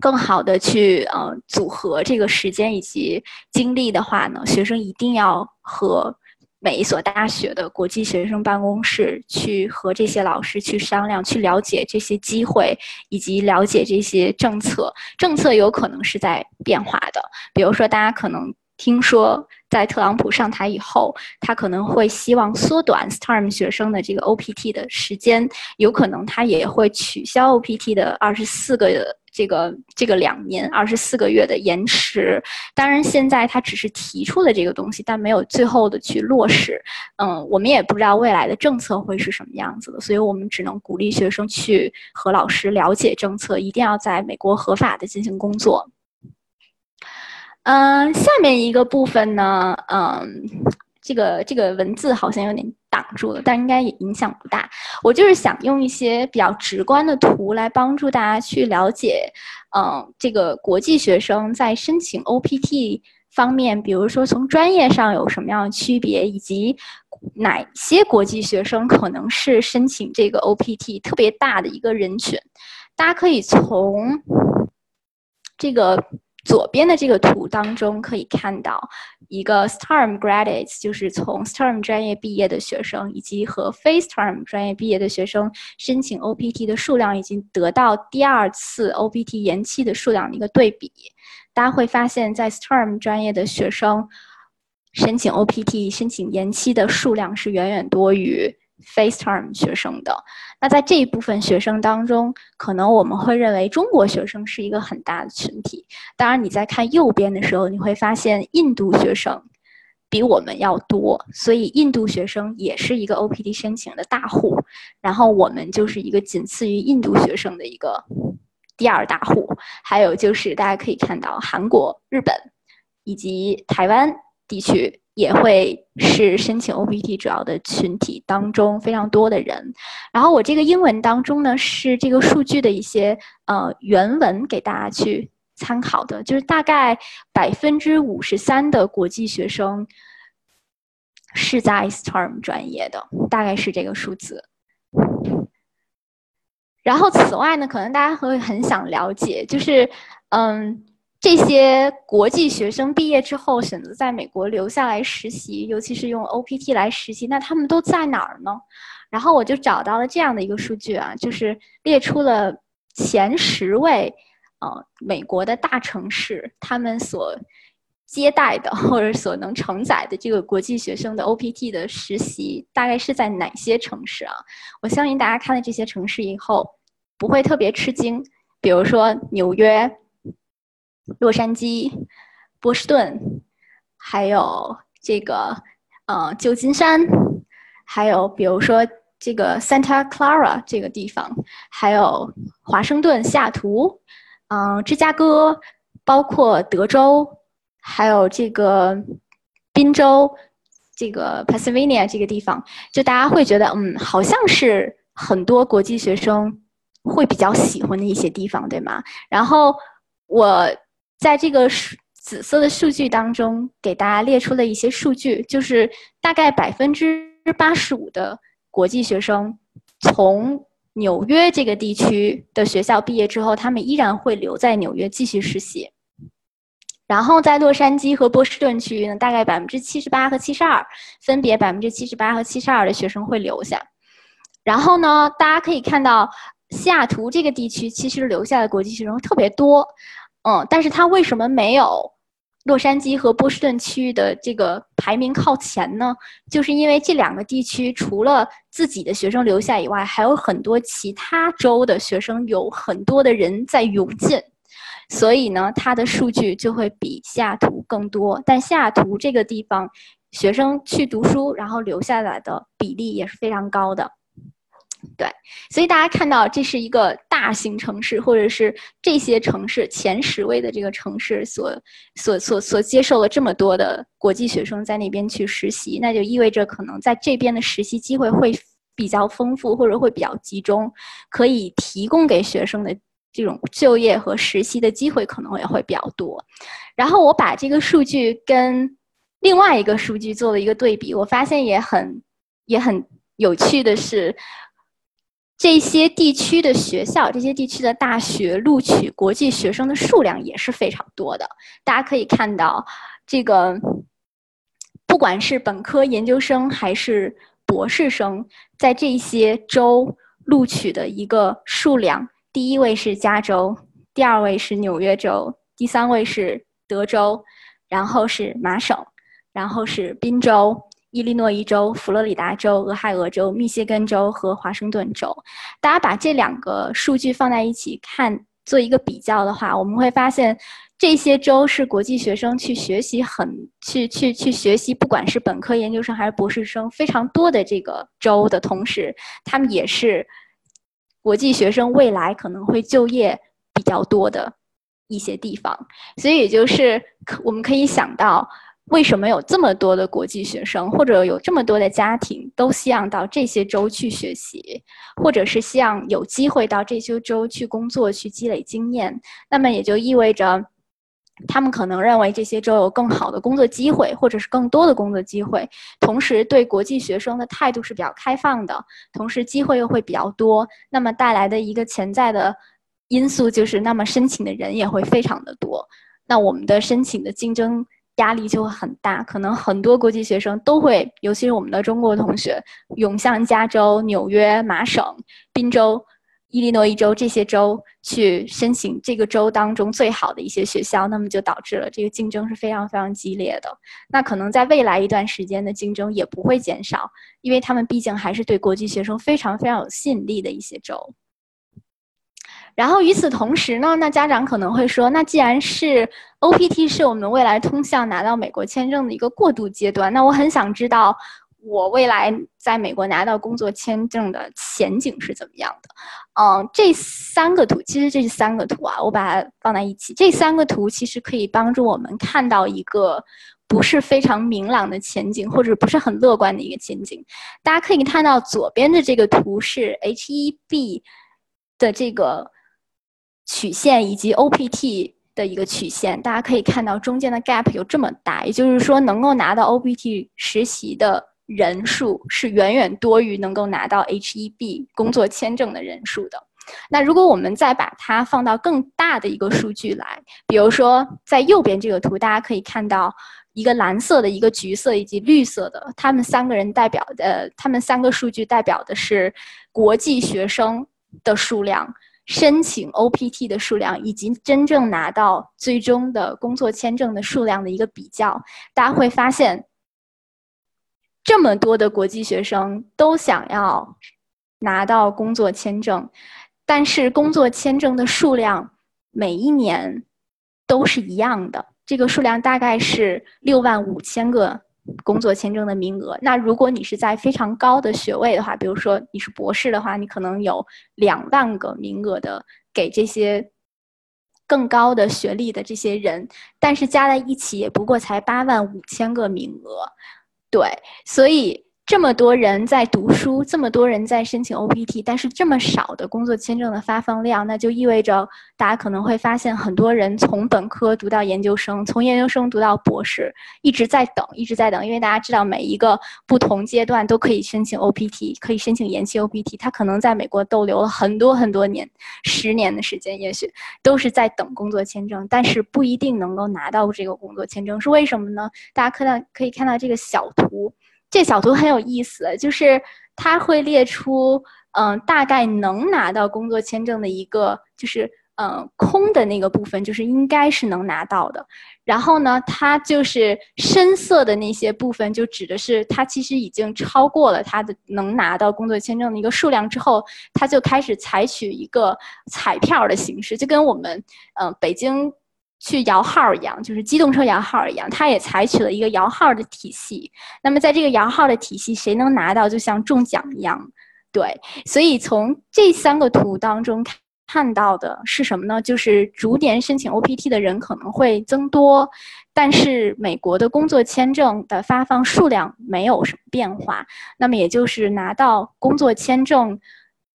更好的去呃组合这个时间以及精力的话呢，学生一定要和每一所大学的国际学生办公室去和这些老师去商量，去了解这些机会以及了解这些政策。政策有可能是在变化的，比如说大家可能。听说在特朗普上台以后，他可能会希望缩短 STEM 学生的这个 OPT 的时间，有可能他也会取消 OPT 的二十四个这个这个两年二十四个月的延迟。当然，现在他只是提出了这个东西，但没有最后的去落实。嗯，我们也不知道未来的政策会是什么样子的，所以我们只能鼓励学生去和老师了解政策，一定要在美国合法的进行工作。嗯，下面一个部分呢，嗯，这个这个文字好像有点挡住了，但应该也影响不大。我就是想用一些比较直观的图来帮助大家去了解，嗯，这个国际学生在申请 OPT 方面，比如说从专业上有什么样的区别，以及哪些国际学生可能是申请这个 OPT 特别大的一个人群。大家可以从这个。左边的这个图当中可以看到，一个 STEM graduates 就是从 STEM 专业毕业的学生，以及和非 STEM 专业毕业的学生申请 OPT 的数量，已经得到第二次 OPT 延期的数量的一个对比。大家会发现，在 STEM 专业的学生申请 OPT 申请延期的数量是远远多于。FaceTime 学生的，那在这一部分学生当中，可能我们会认为中国学生是一个很大的群体。当然，你在看右边的时候，你会发现印度学生比我们要多，所以印度学生也是一个 OPT 申请的大户，然后我们就是一个仅次于印度学生的一个第二大户。还有就是大家可以看到，韩国、日本以及台湾地区也会是申请 OPT 主要的群体当中非常多的人。然后我这个英文当中呢是这个数据的一些呃原文给大家去。参考的就是大概百分之五十三的国际学生是在 STEM 专业的，大概是这个数字。然后此外呢，可能大家会很想了解，就是嗯，这些国际学生毕业之后选择在美国留下来实习，尤其是用 OPT 来实习，那他们都在哪儿呢？然后我就找到了这样的一个数据啊，就是列出了前十位。呃，美国的大城市，他们所接待的或者所能承载的这个国际学生的 OPT 的实习，大概是在哪些城市啊？我相信大家看了这些城市以后，不会特别吃惊。比如说纽约、洛杉矶、波士顿，还有这个呃旧金山，还有比如说这个 Santa Clara 这个地方，还有华盛顿、西雅图。嗯，芝加哥，包括德州，还有这个宾州，这个 Pennsylvania 这个地方，就大家会觉得，嗯，好像是很多国际学生会比较喜欢的一些地方，对吗？然后我在这个紫色的数据当中给大家列出了一些数据，就是大概百分之八十五的国际学生从。纽约这个地区的学校毕业之后，他们依然会留在纽约继续实习。然后在洛杉矶和波士顿区域呢，大概百分之七十八和七十二，分别百分之七十八和七十二的学生会留下。然后呢，大家可以看到西雅图这个地区其实留下的国际学生特别多，嗯，但是它为什么没有？洛杉矶和波士顿区域的这个排名靠前呢，就是因为这两个地区除了自己的学生留下以外，还有很多其他州的学生有很多的人在涌进，所以呢，它的数据就会比西雅图更多。但西雅图这个地方，学生去读书然后留下来的比例也是非常高的。对，所以大家看到这是一个大型城市，或者是这些城市前十位的这个城市所所所所接受了这么多的国际学生在那边去实习，那就意味着可能在这边的实习机会会比较丰富，或者会比较集中，可以提供给学生的这种就业和实习的机会可能也会比较多。然后我把这个数据跟另外一个数据做了一个对比，我发现也很也很有趣的是。这些地区的学校，这些地区的大学录取国际学生的数量也是非常多的。大家可以看到，这个不管是本科研究生还是博士生，在这些州录取的一个数量，第一位是加州，第二位是纽约州，第三位是德州，然后是麻省，然后是宾州。伊利诺伊州、佛罗里达州、俄亥俄州、密歇根州和华盛顿州，大家把这两个数据放在一起看，做一个比较的话，我们会发现，这些州是国际学生去学习很去去去学习，不管是本科研究生还是博士生非常多的这个州的同时，他们也是国际学生未来可能会就业比较多的一些地方，所以也就是可我们可以想到。为什么有这么多的国际学生，或者有这么多的家庭都希望到这些州去学习，或者是希望有机会到这些州去工作、去积累经验？那么也就意味着，他们可能认为这些州有更好的工作机会，或者是更多的工作机会，同时对国际学生的态度是比较开放的，同时机会又会比较多。那么带来的一个潜在的因素就是，那么申请的人也会非常的多。那我们的申请的竞争。压力就会很大，可能很多国际学生都会，尤其是我们的中国同学，涌向加州、纽约、麻省、宾州、伊利诺伊州这些州去申请这个州当中最好的一些学校，那么就导致了这个竞争是非常非常激烈的。那可能在未来一段时间的竞争也不会减少，因为他们毕竟还是对国际学生非常非常有吸引力的一些州。然后与此同时呢，那家长可能会说，那既然是 OPT 是我们未来通向拿到美国签证的一个过渡阶段，那我很想知道。我未来在美国拿到工作签证的前景是怎么样的？嗯，这三个图其实这是三个图啊，我把它放在一起。这三个图其实可以帮助我们看到一个不是非常明朗的前景，或者不是很乐观的一个前景。大家可以看到左边的这个图是 H1B 的这个曲线以及 OPT 的一个曲线，大家可以看到中间的 gap 有这么大，也就是说能够拿到 OPT 实习的。人数是远远多于能够拿到 H1B 工作签证的人数的。那如果我们再把它放到更大的一个数据来，比如说在右边这个图，大家可以看到一个蓝色的、一个橘色以及绿色的，他们三个人代表的，他们三个数据代表的是国际学生的数量、申请 OPT 的数量以及真正拿到最终的工作签证的数量的一个比较。大家会发现。这么多的国际学生都想要拿到工作签证，但是工作签证的数量每一年都是一样的，这个数量大概是六万五千个工作签证的名额。那如果你是在非常高的学位的话，比如说你是博士的话，你可能有两万个名额的给这些更高的学历的这些人，但是加在一起也不过才八万五千个名额。对，所以这么多人在读书，这么多人在申请 OPT，但是这么少的工作签证的发放量，那就意味着大家可能会发现，很多人从本科读到研究生，从研究生读到博士，一直在等，一直在等。因为大家知道，每一个不同阶段都可以申请 OPT，可以申请延期 OPT。他可能在美国逗留了很多很多年，十年的时间，也许都是在等工作签证，但是不一定能够拿到这个工作签证，是为什么呢？大家看到可以看到这个小图。这小图很有意思，就是它会列出，嗯，大概能拿到工作签证的一个，就是嗯空的那个部分，就是应该是能拿到的。然后呢，它就是深色的那些部分，就指的是它其实已经超过了它的能拿到工作签证的一个数量之后，它就开始采取一个彩票的形式，就跟我们嗯北京。去摇号一样，就是机动车摇号一样，它也采取了一个摇号的体系。那么在这个摇号的体系，谁能拿到，就像中奖一样。对，所以从这三个图当中看到的是什么呢？就是逐年申请 OPT 的人可能会增多，但是美国的工作签证的发放数量没有什么变化。那么也就是拿到工作签证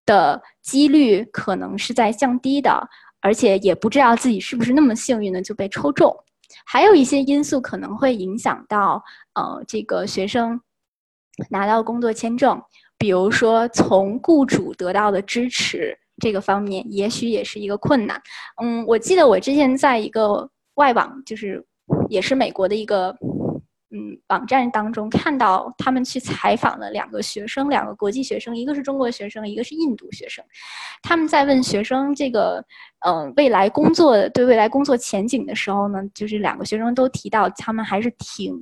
的几率可能是在降低的。而且也不知道自己是不是那么幸运的就被抽中，还有一些因素可能会影响到呃这个学生拿到工作签证，比如说从雇主得到的支持这个方面，也许也是一个困难。嗯，我记得我之前在一个外网，就是也是美国的一个。嗯，网站当中看到他们去采访了两个学生，两个国际学生，一个是中国学生，一个是印度学生。他们在问学生这个，嗯，未来工作对未来工作前景的时候呢，就是两个学生都提到他们还是挺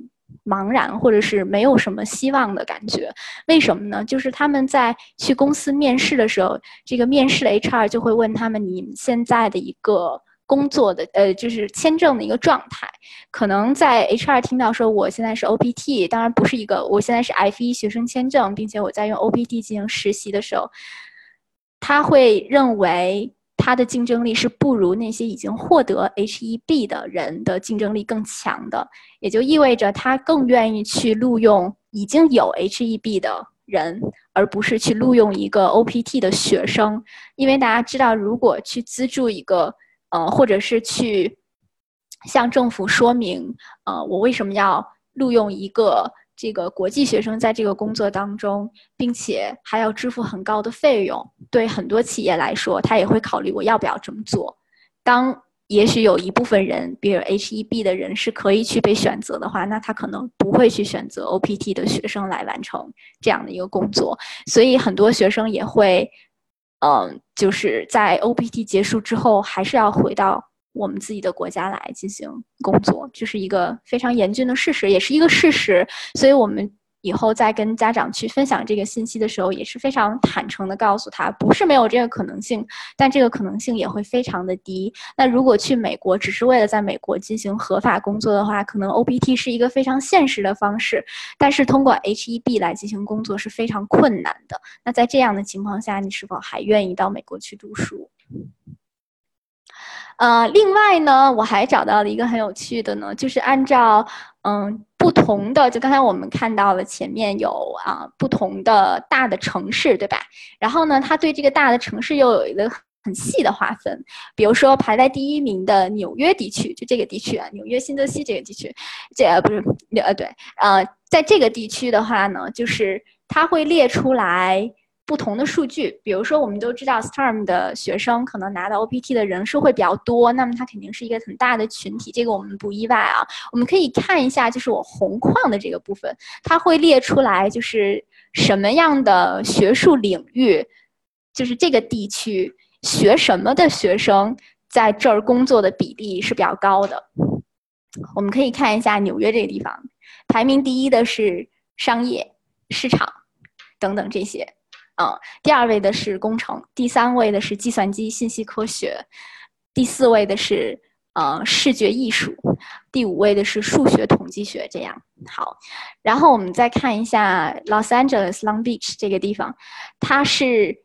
茫然，或者是没有什么希望的感觉。为什么呢？就是他们在去公司面试的时候，这个面试的 HR 就会问他们，你现在的一个。工作的呃，就是签证的一个状态，可能在 HR 听到说我现在是 OPT，当然不是一个，我现在是 F1 学生签证，并且我在用 OPT 进行实习的时候，他会认为他的竞争力是不如那些已经获得 H E B 的人的竞争力更强的，也就意味着他更愿意去录用已经有 H E B 的人，而不是去录用一个 OPT 的学生，因为大家知道，如果去资助一个。呃，或者是去向政府说明，呃，我为什么要录用一个这个国际学生在这个工作当中，并且还要支付很高的费用？对很多企业来说，他也会考虑我要不要这么做。当也许有一部分人，比如 H E B 的人是可以去被选择的话，那他可能不会去选择 OPT 的学生来完成这样的一个工作。所以很多学生也会。嗯，就是在 OPT 结束之后，还是要回到我们自己的国家来进行工作，这是一个非常严峻的事实，也是一个事实。所以我们以后再跟家长去分享这个信息的时候，也是非常坦诚的告诉他，不是没有这个可能性，但这个可能性也会非常的低。那如果去美国只是为了在美国进行合法工作的话，可能 OPT 是一个非常现实的方式，但是通过 H-1B 来进行工作是非常困难的。那在这样的情况下，你是否还愿意到美国去读书？呃，另外呢，我还找到了一个很有趣的呢，就是按照嗯不同的，就刚才我们看到了前面有啊不同的大的城市，对吧？然后呢，它对这个大的城市又有一个很细的划分，比如说排在第一名的纽约地区，就这个地区啊，纽约新泽西这个地区，这不是呃对呃，在这个地区的话呢，就是它会列出来。不同的数据，比如说我们都知道，STEM 的学生可能拿到 OPT 的人数会比较多，那么它肯定是一个很大的群体，这个我们不意外啊。我们可以看一下，就是我红框的这个部分，它会列出来，就是什么样的学术领域，就是这个地区学什么的学生在这儿工作的比例是比较高的。我们可以看一下纽约这个地方，排名第一的是商业、市场等等这些。嗯，第二位的是工程，第三位的是计算机信息科学，第四位的是呃视觉艺术，第五位的是数学统计学。这样好，然后我们再看一下 Los Angeles Long Beach 这个地方，它是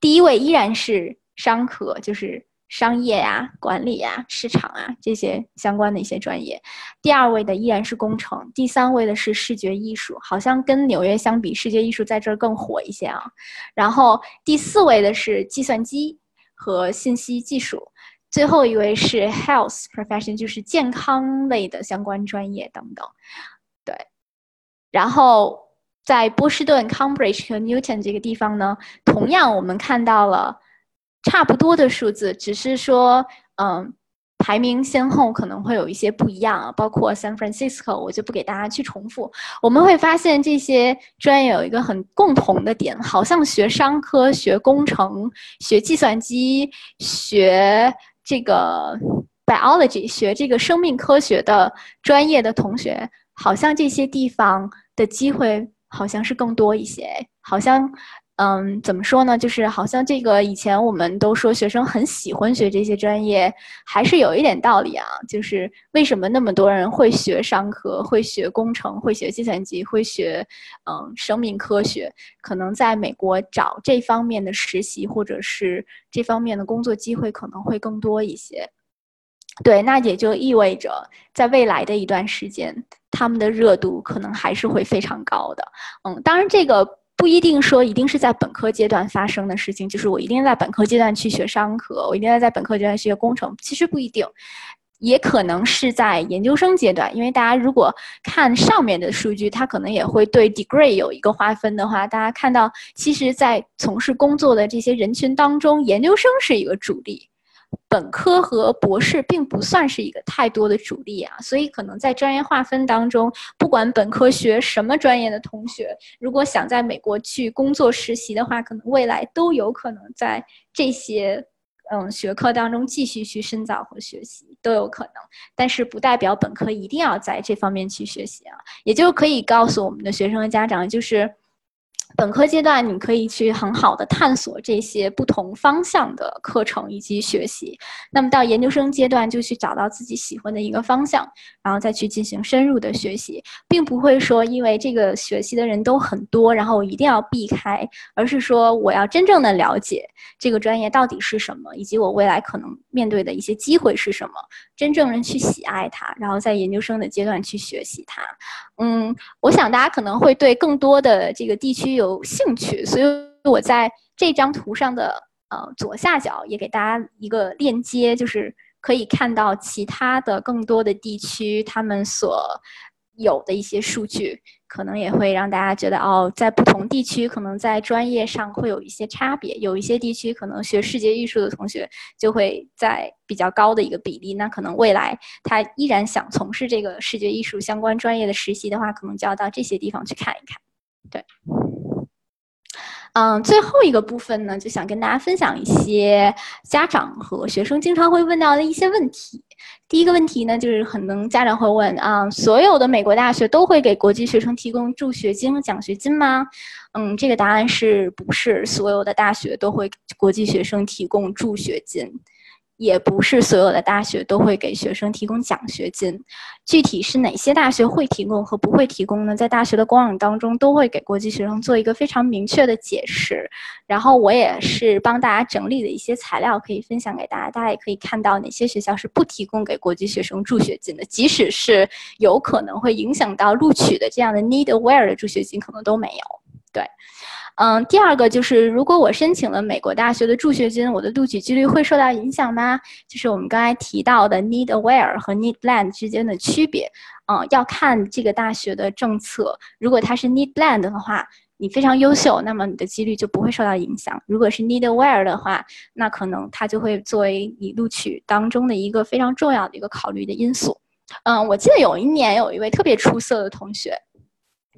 第一位依然是商科，就是。商业呀、管理呀、市场啊这些相关的一些专业，第二位的依然是工程，第三位的是视觉艺术，好像跟纽约相比，视觉艺术在这儿更火一些啊。然后第四位的是计算机和信息技术，最后一位是 health profession，就是健康类的相关专业等等。对，然后在波士顿 Cambridge 和 Newton 这个地方呢，同样我们看到了。差不多的数字，只是说，嗯，排名先后可能会有一些不一样，包括 San Francisco，我就不给大家去重复。我们会发现这些专业有一个很共同的点，好像学商科、学工程、学计算机、学这个 biology、学这个生命科学的专业的同学，好像这些地方的机会好像是更多一些，好像。嗯，怎么说呢？就是好像这个以前我们都说学生很喜欢学这些专业，还是有一点道理啊。就是为什么那么多人会学商科、会学工程、会学计算机、会学嗯生命科学？可能在美国找这方面的实习或者是这方面的工作机会可能会更多一些。对，那也就意味着在未来的一段时间，他们的热度可能还是会非常高的。嗯，当然这个。不一定说一定是在本科阶段发生的事情，就是我一定在本科阶段去学商科，我一定要在本科阶段学工程。其实不一定，也可能是在研究生阶段。因为大家如果看上面的数据，它可能也会对 degree 有一个划分的话，大家看到，其实，在从事工作的这些人群当中，研究生是一个主力。本科和博士并不算是一个太多的主力啊，所以可能在专业划分当中，不管本科学什么专业的同学，如果想在美国去工作实习的话，可能未来都有可能在这些嗯学科当中继续去深造和学习都有可能，但是不代表本科一定要在这方面去学习啊，也就可以告诉我们的学生和家长就是。本科阶段，你可以去很好的探索这些不同方向的课程以及学习。那么到研究生阶段，就去找到自己喜欢的一个方向，然后再去进行深入的学习，并不会说因为这个学习的人都很多，然后我一定要避开，而是说我要真正的了解这个专业到底是什么，以及我未来可能面对的一些机会是什么，真正的去喜爱它，然后在研究生的阶段去学习它。嗯，我想大家可能会对更多的这个地区有。兴趣，所以我在这张图上的呃左下角也给大家一个链接，就是可以看到其他的更多的地区他们所有的一些数据，可能也会让大家觉得哦，在不同地区可能在专业上会有一些差别，有一些地区可能学视觉艺术的同学就会在比较高的一个比例，那可能未来他依然想从事这个视觉艺术相关专业的实习的话，可能就要到这些地方去看一看，对。嗯，最后一个部分呢，就想跟大家分享一些家长和学生经常会问到的一些问题。第一个问题呢，就是可能家长会问啊，所有的美国大学都会给国际学生提供助学金、奖学金吗？嗯，这个答案是不是所有的大学都会给国际学生提供助学金？也不是所有的大学都会给学生提供奖学金，具体是哪些大学会提供和不会提供呢？在大学的官网当中都会给国际学生做一个非常明确的解释。然后我也是帮大家整理的一些材料可以分享给大家，大家也可以看到哪些学校是不提供给国际学生助学金的，即使是有可能会影响到录取的这样的 need aware 的助学金，可能都没有。对。嗯，第二个就是，如果我申请了美国大学的助学金，我的录取几率会受到影响吗？就是我们刚才提到的 need aware 和 need land 之间的区别。嗯，要看这个大学的政策。如果它是 need land 的话，你非常优秀，那么你的几率就不会受到影响。如果是 need aware 的话，那可能它就会作为你录取当中的一个非常重要的一个考虑的因素。嗯，我记得有一年有一位特别出色的同学，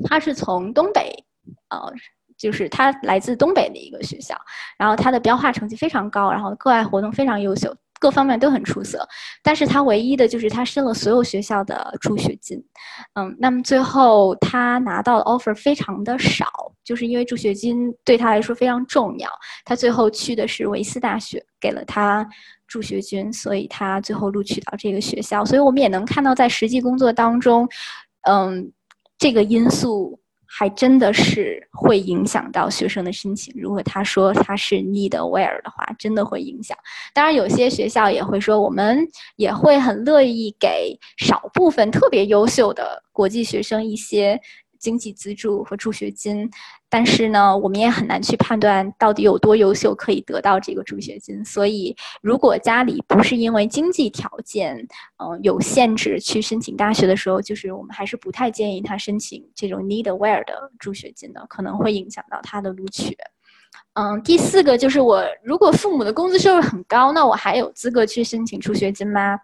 他是从东北，呃。就是他来自东北的一个学校，然后他的标化成绩非常高，然后课外活动非常优秀，各方面都很出色。但是他唯一的就是他申了所有学校的助学金，嗯，那么最后他拿到的 offer 非常的少，就是因为助学金对他来说非常重要。他最后去的是维斯大学，给了他助学金，所以他最后录取到这个学校。所以我们也能看到，在实际工作当中，嗯，这个因素。还真的是会影响到学生的申请。如果他说他是 need aware 的话，真的会影响。当然，有些学校也会说，我们也会很乐意给少部分特别优秀的国际学生一些。经济资助和助学金，但是呢，我们也很难去判断到底有多优秀可以得到这个助学金。所以，如果家里不是因为经济条件，嗯，有限制去申请大学的时候，就是我们还是不太建议他申请这种 need aware 的助学金的，可能会影响到他的录取。嗯，第四个就是我如果父母的工资收入很高，那我还有资格去申请助学金吗？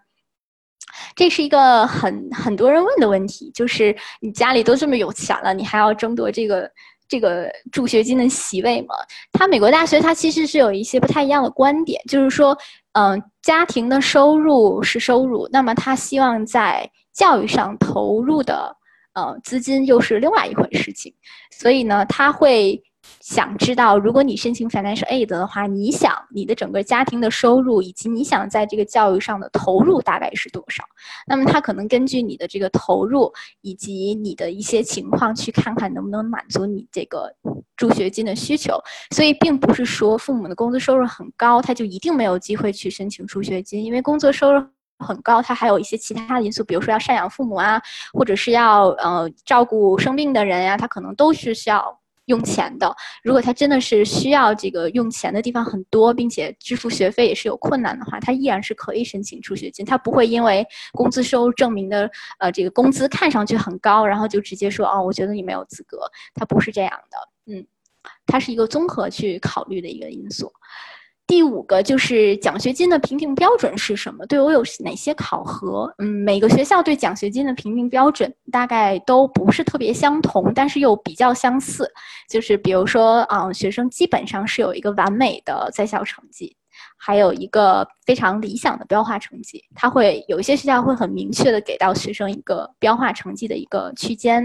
这是一个很很多人问的问题，就是你家里都这么有钱了，你还要争夺这个这个助学金的席位吗？他美国大学它其实是有一些不太一样的观点，就是说，嗯，家庭的收入是收入，那么他希望在教育上投入的呃资金又是另外一回事情，所以呢，他会。想知道，如果你申请 financial aid 的话，你想你的整个家庭的收入以及你想在这个教育上的投入大概是多少？那么他可能根据你的这个投入以及你的一些情况，去看看能不能满足你这个助学金的需求。所以，并不是说父母的工资收入很高，他就一定没有机会去申请助学金，因为工作收入很高，他还有一些其他的因素，比如说要赡养父母啊，或者是要呃照顾生病的人呀，他可能都是需要。用钱的，如果他真的是需要这个用钱的地方很多，并且支付学费也是有困难的话，他依然是可以申请助学金。他不会因为工资收入证明的呃这个工资看上去很高，然后就直接说哦，我觉得你没有资格。他不是这样的，嗯，它是一个综合去考虑的一个因素。第五个就是奖学金的评定标准是什么？对我有哪些考核？嗯，每个学校对奖学金的评定标准大概都不是特别相同，但是又比较相似。就是比如说，嗯，学生基本上是有一个完美的在校成绩。还有一个非常理想的标化成绩，他会有一些学校会很明确的给到学生一个标化成绩的一个区间，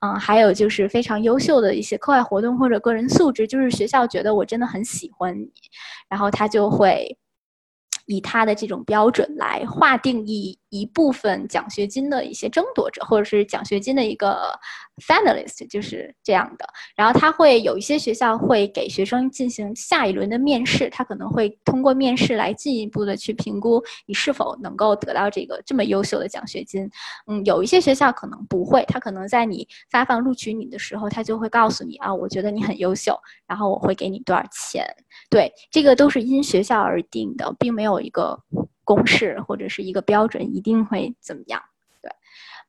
嗯，还有就是非常优秀的一些课外活动或者个人素质，就是学校觉得我真的很喜欢你，然后他就会。以他的这种标准来划定义一部分奖学金的一些争夺者，或者是奖学金的一个 finalist，就是这样的。然后他会有一些学校会给学生进行下一轮的面试，他可能会通过面试来进一步的去评估你是否能够得到这个这么优秀的奖学金。嗯，有一些学校可能不会，他可能在你发放录取你的时候，他就会告诉你啊，我觉得你很优秀，然后我会给你多少钱。对，这个都是因学校而定的，并没有一个公式或者是一个标准，一定会怎么样？对，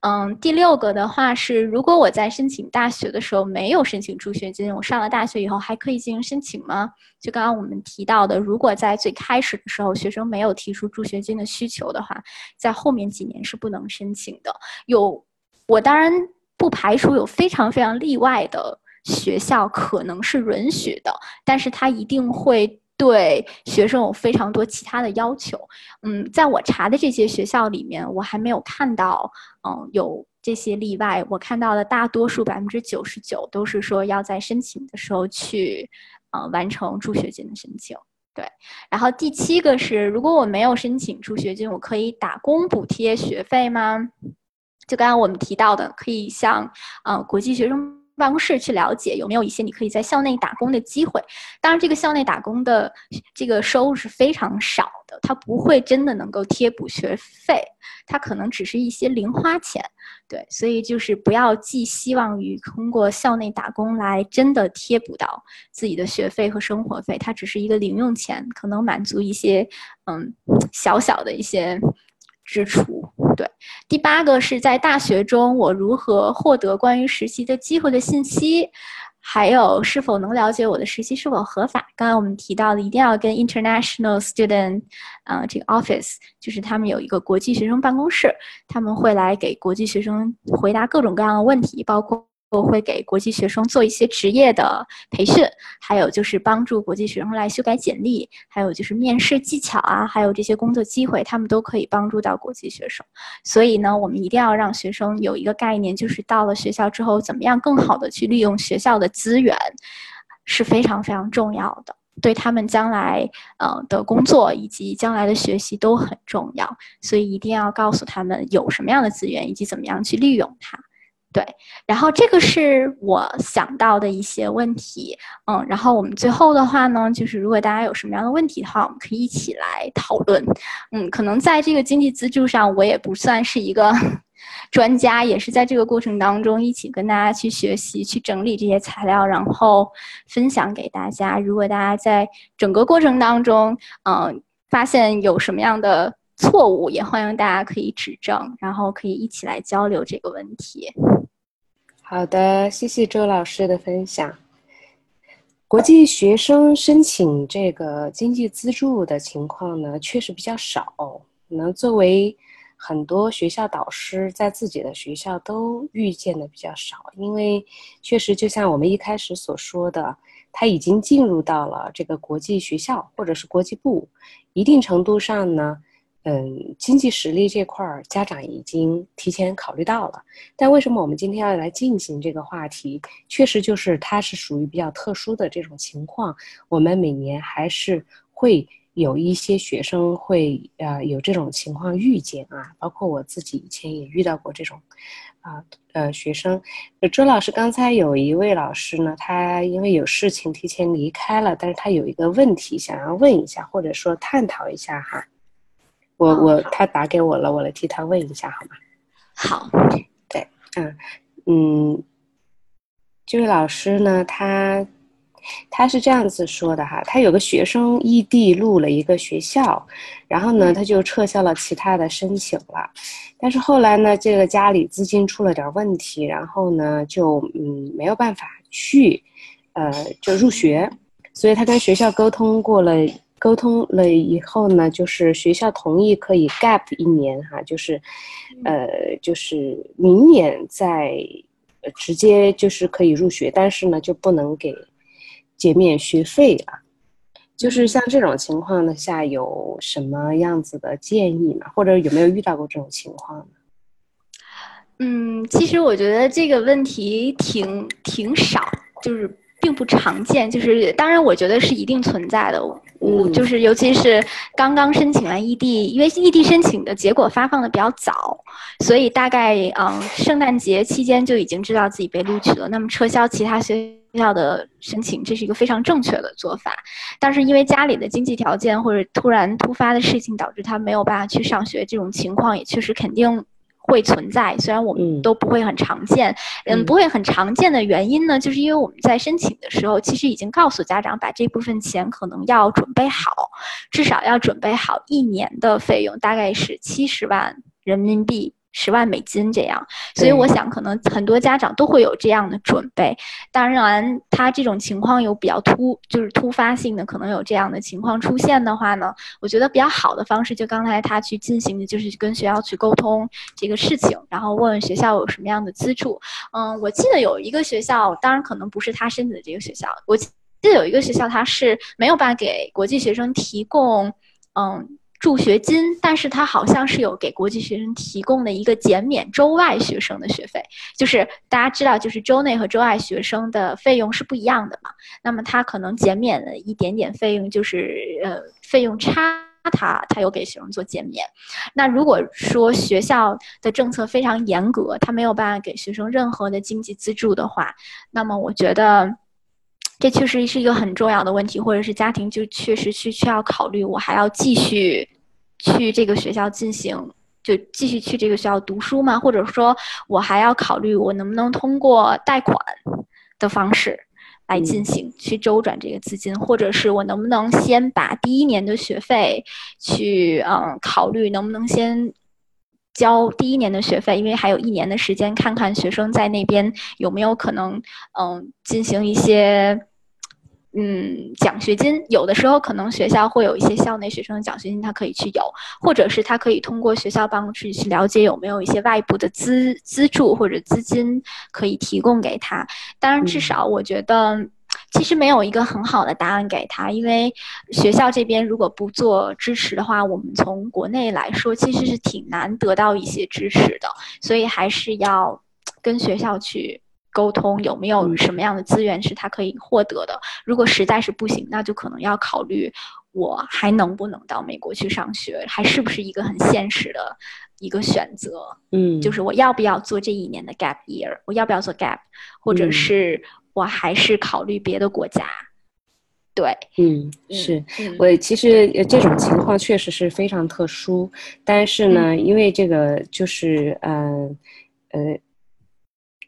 嗯，第六个的话是，如果我在申请大学的时候没有申请助学金，我上了大学以后还可以进行申请吗？就刚刚我们提到的，如果在最开始的时候学生没有提出助学金的需求的话，在后面几年是不能申请的。有，我当然不排除有非常非常例外的。学校可能是允许的，但是他一定会对学生有非常多其他的要求。嗯，在我查的这些学校里面，我还没有看到，嗯，有这些例外。我看到的大多数百分之九十九都是说要在申请的时候去，呃，完成助学金的申请。对，然后第七个是，如果我没有申请助学金，我可以打工补贴学费吗？就刚刚我们提到的，可以向呃国际学生办公室去了解有没有一些你可以在校内打工的机会。当然，这个校内打工的这个收入是非常少的，它不会真的能够贴补学费，它可能只是一些零花钱。对，所以就是不要寄希望于通过校内打工来真的贴补到自己的学费和生活费，它只是一个零用钱，可能满足一些嗯小小的一些。支出对，第八个是在大学中我如何获得关于实习的机会的信息，还有是否能了解我的实习是否合法。刚刚我们提到的，一定要跟 International Student，呃，这个 Office，就是他们有一个国际学生办公室，他们会来给国际学生回答各种各样的问题，包括。我会给国际学生做一些职业的培训，还有就是帮助国际学生来修改简历，还有就是面试技巧啊，还有这些工作机会，他们都可以帮助到国际学生。所以呢，我们一定要让学生有一个概念，就是到了学校之后，怎么样更好的去利用学校的资源，是非常非常重要的，对他们将来呃的工作以及将来的学习都很重要。所以一定要告诉他们有什么样的资源，以及怎么样去利用它。对，然后这个是我想到的一些问题，嗯，然后我们最后的话呢，就是如果大家有什么样的问题的话，我们可以一起来讨论，嗯，可能在这个经济资助上，我也不算是一个 专家，也是在这个过程当中一起跟大家去学习、去整理这些材料，然后分享给大家。如果大家在整个过程当中，嗯，发现有什么样的错误，也欢迎大家可以指正，然后可以一起来交流这个问题。
好的，谢谢周老师的分享。国际学生申请这个经济资助的情况呢，确实比较少。能作为很多学校导师在自己的学校都遇见的比较少，因为确实就像我们一开始所说的，他已经进入到了这个国际学校或者是国际部，一定程度上呢。嗯，经济实力这块儿，家长已经提前考虑到了。但为什么我们今天要来进行这个话题？确实就是它是属于比较特殊的这种情况。我们每年还是会有一些学生会呃有这种情况遇见啊，包括我自己以前也遇到过这种啊呃学生。周老师刚才有一位老师呢，他因为有事情提前离开了，但是他有一个问题想要问一下，或者说探讨一下哈。我我他打给我了，我来替他问一下好吗？
好，
对，嗯嗯，这位老师呢，他他是这样子说的哈，他有个学生异地录了一个学校，然后呢，他就撤销了其他的申请了，但是后来呢，这个家里资金出了点问题，然后呢，就嗯没有办法去，呃，就入学，所以他跟学校沟通过了。沟通了以后呢，就是学校同意可以 gap 一年哈，就是，呃，就是明年再直接就是可以入学，但是呢就不能给减免学费了。就是像这种情况的下，有什么样子的建议呢？或者有没有遇到过这种情况呢？
嗯，其实我觉得这个问题挺挺少，就是。并不常见，就是当然，我觉得是一定存在的。嗯就是尤其是刚刚申请完异地，因为异地申请的结果发放的比较早，所以大概嗯圣诞节期间就已经知道自己被录取了。那么撤销其他学校的申请，这是一个非常正确的做法。但是因为家里的经济条件或者突然突发的事情导致他没有办法去上学，这种情况也确实肯定。会存在，虽然我们都不会很常见，嗯，不会很常见的原因呢，就是因为我们在申请的时候，其实已经告诉家长，把这部分钱可能要准备好，至少要准备好一年的费用，大概是七十万人民币。十万美金这样，所以我想可能很多家长都会有这样的准备。当然，他这种情况有比较突，就是突发性的，可能有这样的情况出现的话呢，我觉得比较好的方式，就刚才他去进行的就是跟学校去沟通这个事情，然后问问学校有什么样的资助。嗯，我记得有一个学校，当然可能不是他申请的这个学校，我记记得有一个学校，它是没有办法给国际学生提供，嗯。助学金，但是他好像是有给国际学生提供的一个减免州外学生的学费，就是大家知道，就是州内和州外学生的费用是不一样的嘛。那么他可能减免了一点点费用，就是呃费用差，他他有给学生做减免。那如果说学校的政策非常严格，他没有办法给学生任何的经济资助的话，那么我觉得这确实是一个很重要的问题，或者是家庭就确实需需要考虑，我还要继续。去这个学校进行，就继续去这个学校读书吗？或者说，我还要考虑我能不能通过贷款的方式来进行去周转这个资金，或者是我能不能先把第一年的学费去嗯考虑能不能先交第一年的学费，因为还有一年的时间，看看学生在那边有没有可能嗯进行一些。嗯，奖学金有的时候可能学校会有一些校内学生的奖学金，他可以去有，或者是他可以通过学校办公室去了解有没有一些外部的资资助或者资金可以提供给他。当然，至少我觉得其实没有一个很好的答案给他，因为学校这边如果不做支持的话，我们从国内来说其实是挺难得到一些支持的，所以还是要跟学校去。沟通有没有什么样的资源是他可以获得的？如果实在是不行，那就可能要考虑我还能不能到美国去上学，还是不是一个很现实的一个选择？
嗯，
就是我要不要做这一年的 gap year？我要不要做 gap？或者是我还是考虑别的国家？对，
嗯，是我其实这种情况确实是非常特殊，但是呢，因为这个就是嗯呃。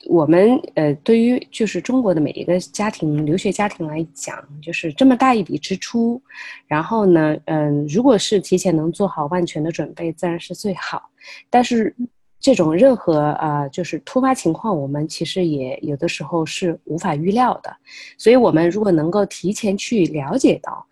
我们呃，对于就是中国的每一个家庭留学家庭来讲，就是这么大一笔支出，然后呢，嗯，如果是提前能做好万全的准备，自然是最好。但是这种任何啊，就是突发情况，我们其实也有的时候是无法预料的。所以，我们如果能够提前去了解到。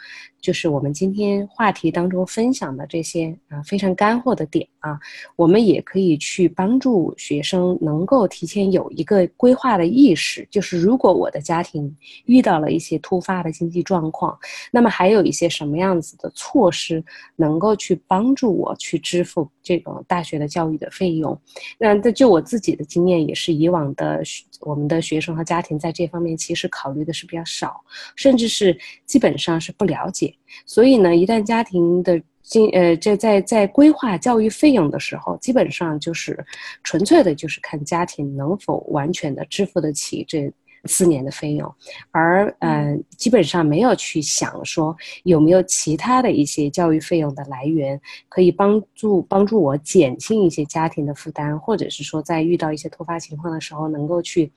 就是我们今天话题当中分享的这些啊非常干货的点啊，我们也可以去帮助学生能够提前有一个规划的意识。就是如果我的家庭遇到了一些突发的经济状况，那么还有一些什么样子的措施能够去帮助我去支付这种大学的教育的费用？那这就我自己的经验也是，以往的我们的学生和家庭在这方面其实考虑的是比较少，甚至是基本上是不了解。所以呢，一旦家庭的经呃，这在在规划教育费用的时候，基本上就是纯粹的，就是看家庭能否完全的支付得起这。四年的费用，而呃，基本上没有去想说有没有其他的一些教育费用的来源，可以帮助帮助我减轻一些家庭的负担，或者是说在遇到一些突发情况的时候，能够去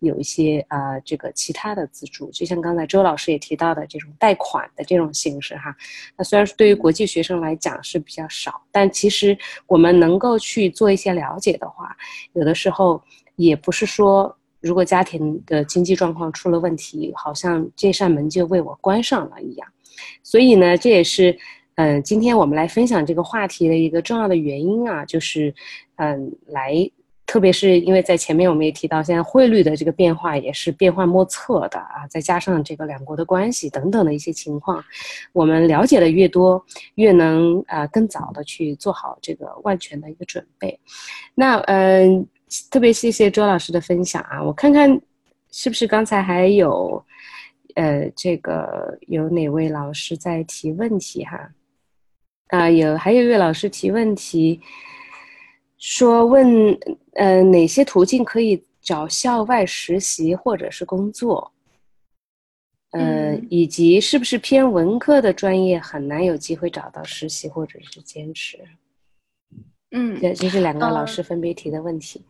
有一些呃这个其他的资助，就像刚才周老师也提到的这种贷款的这种形式哈。那虽然是对于国际学生来讲是比较少，但其实我们能够去做一些了解的话，有的时候也不是说。如果家庭的经济状况出了问题，好像这扇门就为我关上了一样。所以呢，这也是，嗯，今天我们来分享这个话题的一个重要的原因啊，就是，嗯，来，特别是因为在前面我们也提到，现在汇率的这个变化也是变幻莫测的啊，再加上这个两国的关系等等的一些情况，我们了解的越多，越能啊更早的去做好这个万全的一个准备。那，嗯。特别谢谢周老师的分享啊！我看看是不是刚才还有，呃，这个有哪位老师在提问题哈？啊，有，还有一位老师提问题，说问呃哪些途径可以找校外实习或者是工作？呃，以及是不是偏文科的专业很难有机会找到实习或者是兼职？
嗯，
对，这是两个老师分别提的问题。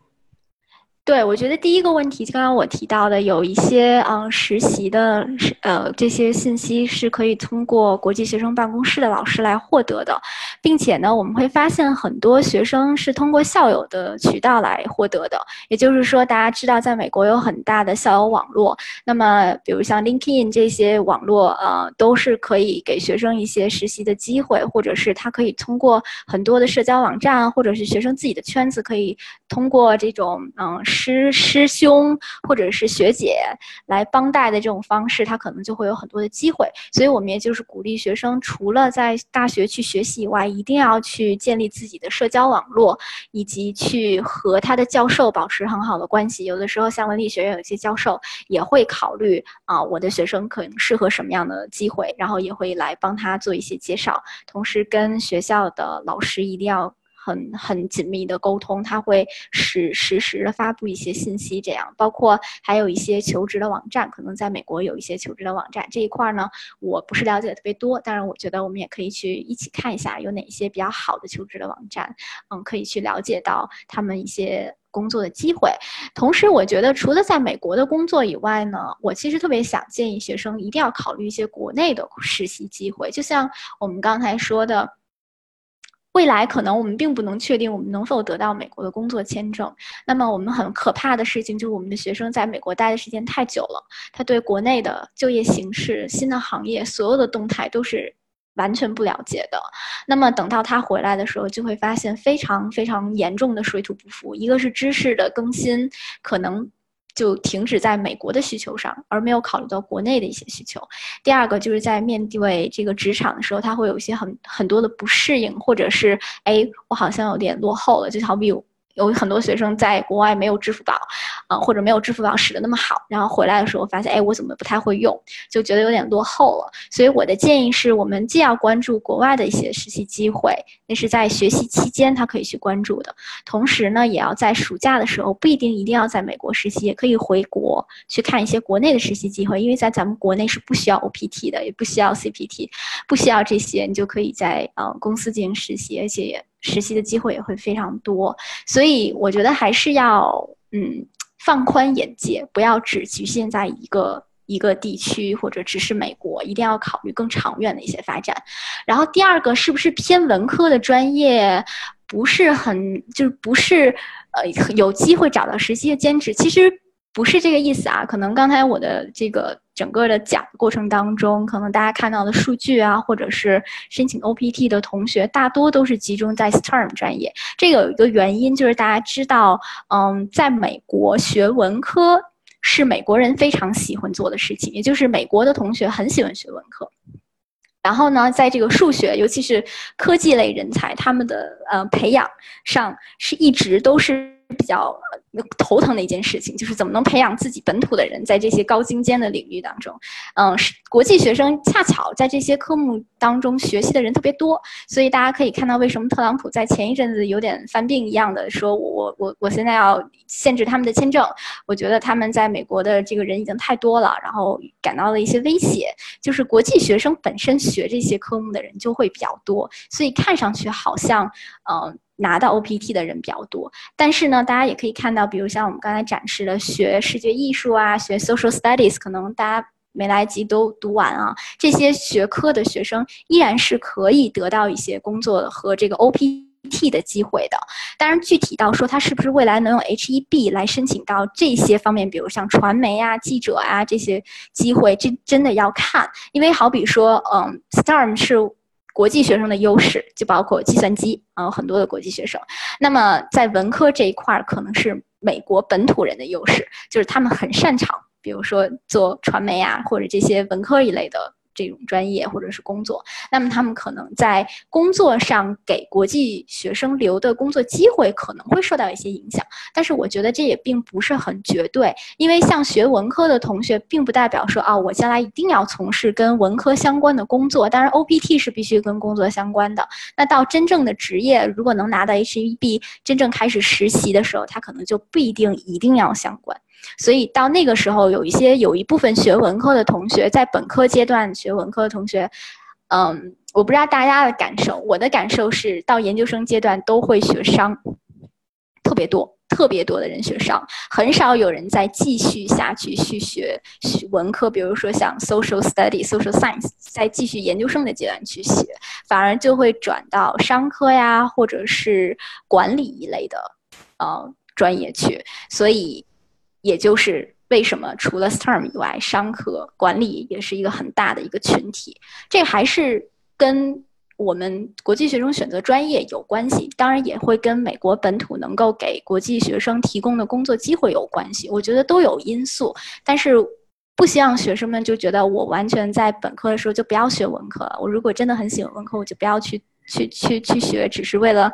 对，我觉得第一个问题，刚刚我提到的，有一些嗯实习的，呃这些信息是可以通过国际学生办公室的老师来获得的。并且呢，我们会发现很多学生是通过校友的渠道来获得的。也就是说，大家知道，在美国有很大的校友网络。那么，比如像 LinkedIn 这些网络，呃，都是可以给学生一些实习的机会，或者是他可以通过很多的社交网站，或者是学生自己的圈子，可以通过这种嗯师师兄或者是学姐来帮带的这种方式，他可能就会有很多的机会。所以我们也就是鼓励学生，除了在大学去学习以外，一定要去建立自己的社交网络，以及去和他的教授保持很好的关系。有的时候，像文理学院有些教授也会考虑啊，我的学生可能适合什么样的机会，然后也会来帮他做一些介绍。同时，跟学校的老师一定要。很很紧密的沟通，他会实实时的发布一些信息，这样包括还有一些求职的网站，可能在美国有一些求职的网站这一块呢，我不是了解的特别多，当然我觉得我们也可以去一起看一下有哪些比较好的求职的网站，嗯，可以去了解到他们一些工作的机会。同时，我觉得除了在美国的工作以外呢，我其实特别想建议学生一定要考虑一些国内的实习机会，就像我们刚才说的。未来可能我们并不能确定我们能否得到美国的工作签证。那么我们很可怕的事情就是我们的学生在美国待的时间太久了，他对国内的就业形势、新的行业所有的动态都是完全不了解的。那么等到他回来的时候，就会发现非常非常严重的水土不服。一个是知识的更新可能。就停止在美国的需求上，而没有考虑到国内的一些需求。第二个就是在面对这个职场的时候，他会有一些很很多的不适应，或者是哎，我好像有点落后了，就好比。有很多学生在国外没有支付宝，啊，或者没有支付宝使得那么好，然后回来的时候发现，哎，我怎么不太会用，就觉得有点落后了。所以我的建议是，我们既要关注国外的一些实习机会，那是在学习期间他可以去关注的，同时呢，也要在暑假的时候，不一定一定要在美国实习，也可以回国去看一些国内的实习机会，因为在咱们国内是不需要 OPT 的，也不需要 CPT，不需要这些，你就可以在呃公司进行实习，而且也。实习的机会也会非常多，所以我觉得还是要嗯放宽眼界，不要只局限在一个一个地区或者只是美国，一定要考虑更长远的一些发展。然后第二个是不是偏文科的专业不是很就是不是呃有机会找到实习的兼职？其实。不是这个意思啊，可能刚才我的这个整个的讲的过程当中，可能大家看到的数据啊，或者是申请 OPT 的同学，大多都是集中在 STEM 专业。这个有一个原因，就是大家知道，嗯，在美国学文科是美国人非常喜欢做的事情，也就是美国的同学很喜欢学文科。然后呢，在这个数学，尤其是科技类人才，他们的呃培养上是一直都是比较。头疼的一件事情就是怎么能培养自己本土的人在这些高精尖的领域当中，嗯，是国际学生恰巧在这些科目当中学习的人特别多，所以大家可以看到为什么特朗普在前一阵子有点犯病一样的说，我我我我现在要限制他们的签证，我觉得他们在美国的这个人已经太多了，然后感到了一些威胁，就是国际学生本身学这些科目的人就会比较多，所以看上去好像，嗯。拿到 OPT 的人比较多，但是呢，大家也可以看到，比如像我们刚才展示的学视觉艺术啊，学 Social Studies，可能大家没来得及都读完啊，这些学科的学生依然是可以得到一些工作和这个 OPT 的机会的。当然，具体到说他是不是未来能用 H-1B 来申请到这些方面，比如像传媒啊、记者啊这些机会，这真的要看，因为好比说，嗯，STEM 是。国际学生的优势就包括计算机，啊，很多的国际学生。那么在文科这一块儿，可能是美国本土人的优势，就是他们很擅长，比如说做传媒啊，或者这些文科一类的。这种专业或者是工作，那么他们可能在工作上给国际学生留的工作机会可能会受到一些影响，但是我觉得这也并不是很绝对，因为像学文科的同学，并不代表说啊，我将来一定要从事跟文科相关的工作。当然，OPT 是必须跟工作相关的。那到真正的职业，如果能拿到 H-1B，真正开始实习的时候，他可能就不一定一定要相关。所以到那个时候，有一些有一部分学文科的同学，在本科阶段学文科的同学，嗯，我不知道大家的感受，我的感受是到研究生阶段都会学商。特别多，特别多的人学商，很少有人再继续下去去学文科，比如说像 social study、social science，再继续研究生的阶段去学，反而就会转到商科呀，或者是管理一类的呃专业去。所以，也就是为什么除了 STEM 以外，商科管理也是一个很大的一个群体。这还是跟。我们国际学生选择专业有关系，当然也会跟美国本土能够给国际学生提供的工作机会有关系。我觉得都有因素，但是不希望学生们就觉得我完全在本科的时候就不要学文科了。我如果真的很喜欢文科，我就不要去去去去学，只是为了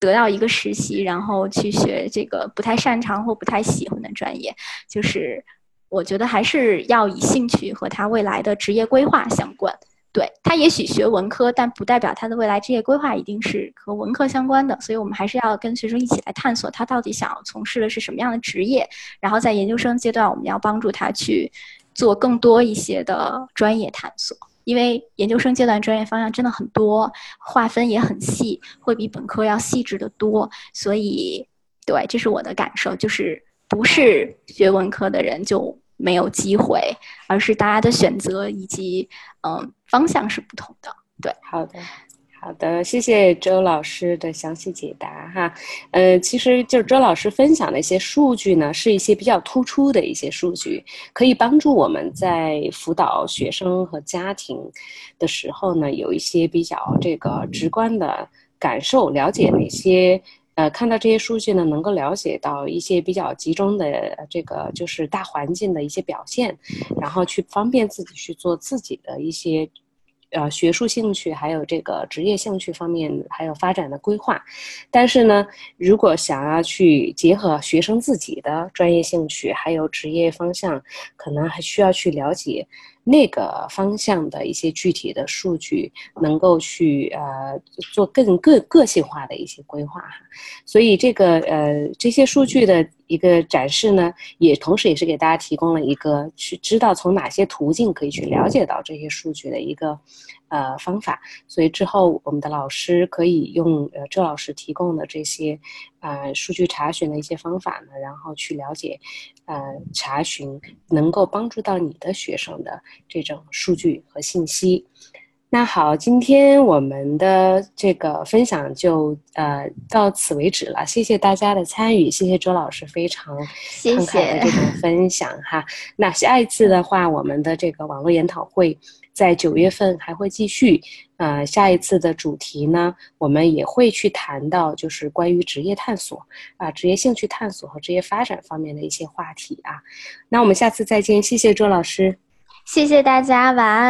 得到一个实习，然后去学这个不太擅长或不太喜欢的专业。就是我觉得还是要以兴趣和他未来的职业规划相关。对他也许学文科，但不代表他的未来职业规划一定是和文科相关的。所以我们还是要跟学生一起来探索他到底想要从事的是什么样的职业。然后在研究生阶段，我们要帮助他去做更多一些的专业探索，因为研究生阶段专业方向真的很多，划分也很细，会比本科要细致的多。所以，对，这是我的感受，就是不是学文科的人就。没有机会，而是大家的选择以及嗯方向是不同的。对，
好的，好的，谢谢周老师的详细解答哈。呃，其实就是周老师分享的一些数据呢，是一些比较突出的一些数据，可以帮助我们在辅导学生和家庭的时候呢，有一些比较这个直观的感受，了解哪些。呃，看到这些数据呢，能够了解到一些比较集中的这个就是大环境的一些表现，然后去方便自己去做自己的一些。呃，学术兴趣还有这个职业兴趣方面，还有发展的规划。但是呢，如果想要去结合学生自己的专业兴趣还有职业方向，可能还需要去了解那个方向的一些具体的数据，能够去呃做更个个性化的一些规划哈。所以这个呃这些数据的。一个展示呢，也同时也是给大家提供了一个去知道从哪些途径可以去了解到这些数据的一个呃方法。所以之后我们的老师可以用呃周老师提供的这些呃数据查询的一些方法呢，然后去了解呃查询能够帮助到你的学生的这种数据和信息。那好，今天我们的这个分享就呃到此为止了。谢谢大家的参与，谢谢周老师非常慷慨的这种分享哈。那下一次的话，我们的这个网络研讨会在九月份还会继续。呃，下一次的主题呢，我们也会去谈到就是关于职业探索啊、职业兴趣探索和职业发展方面的一些话题啊。那我们下次再见，谢谢周老师，
谢谢大家，晚安。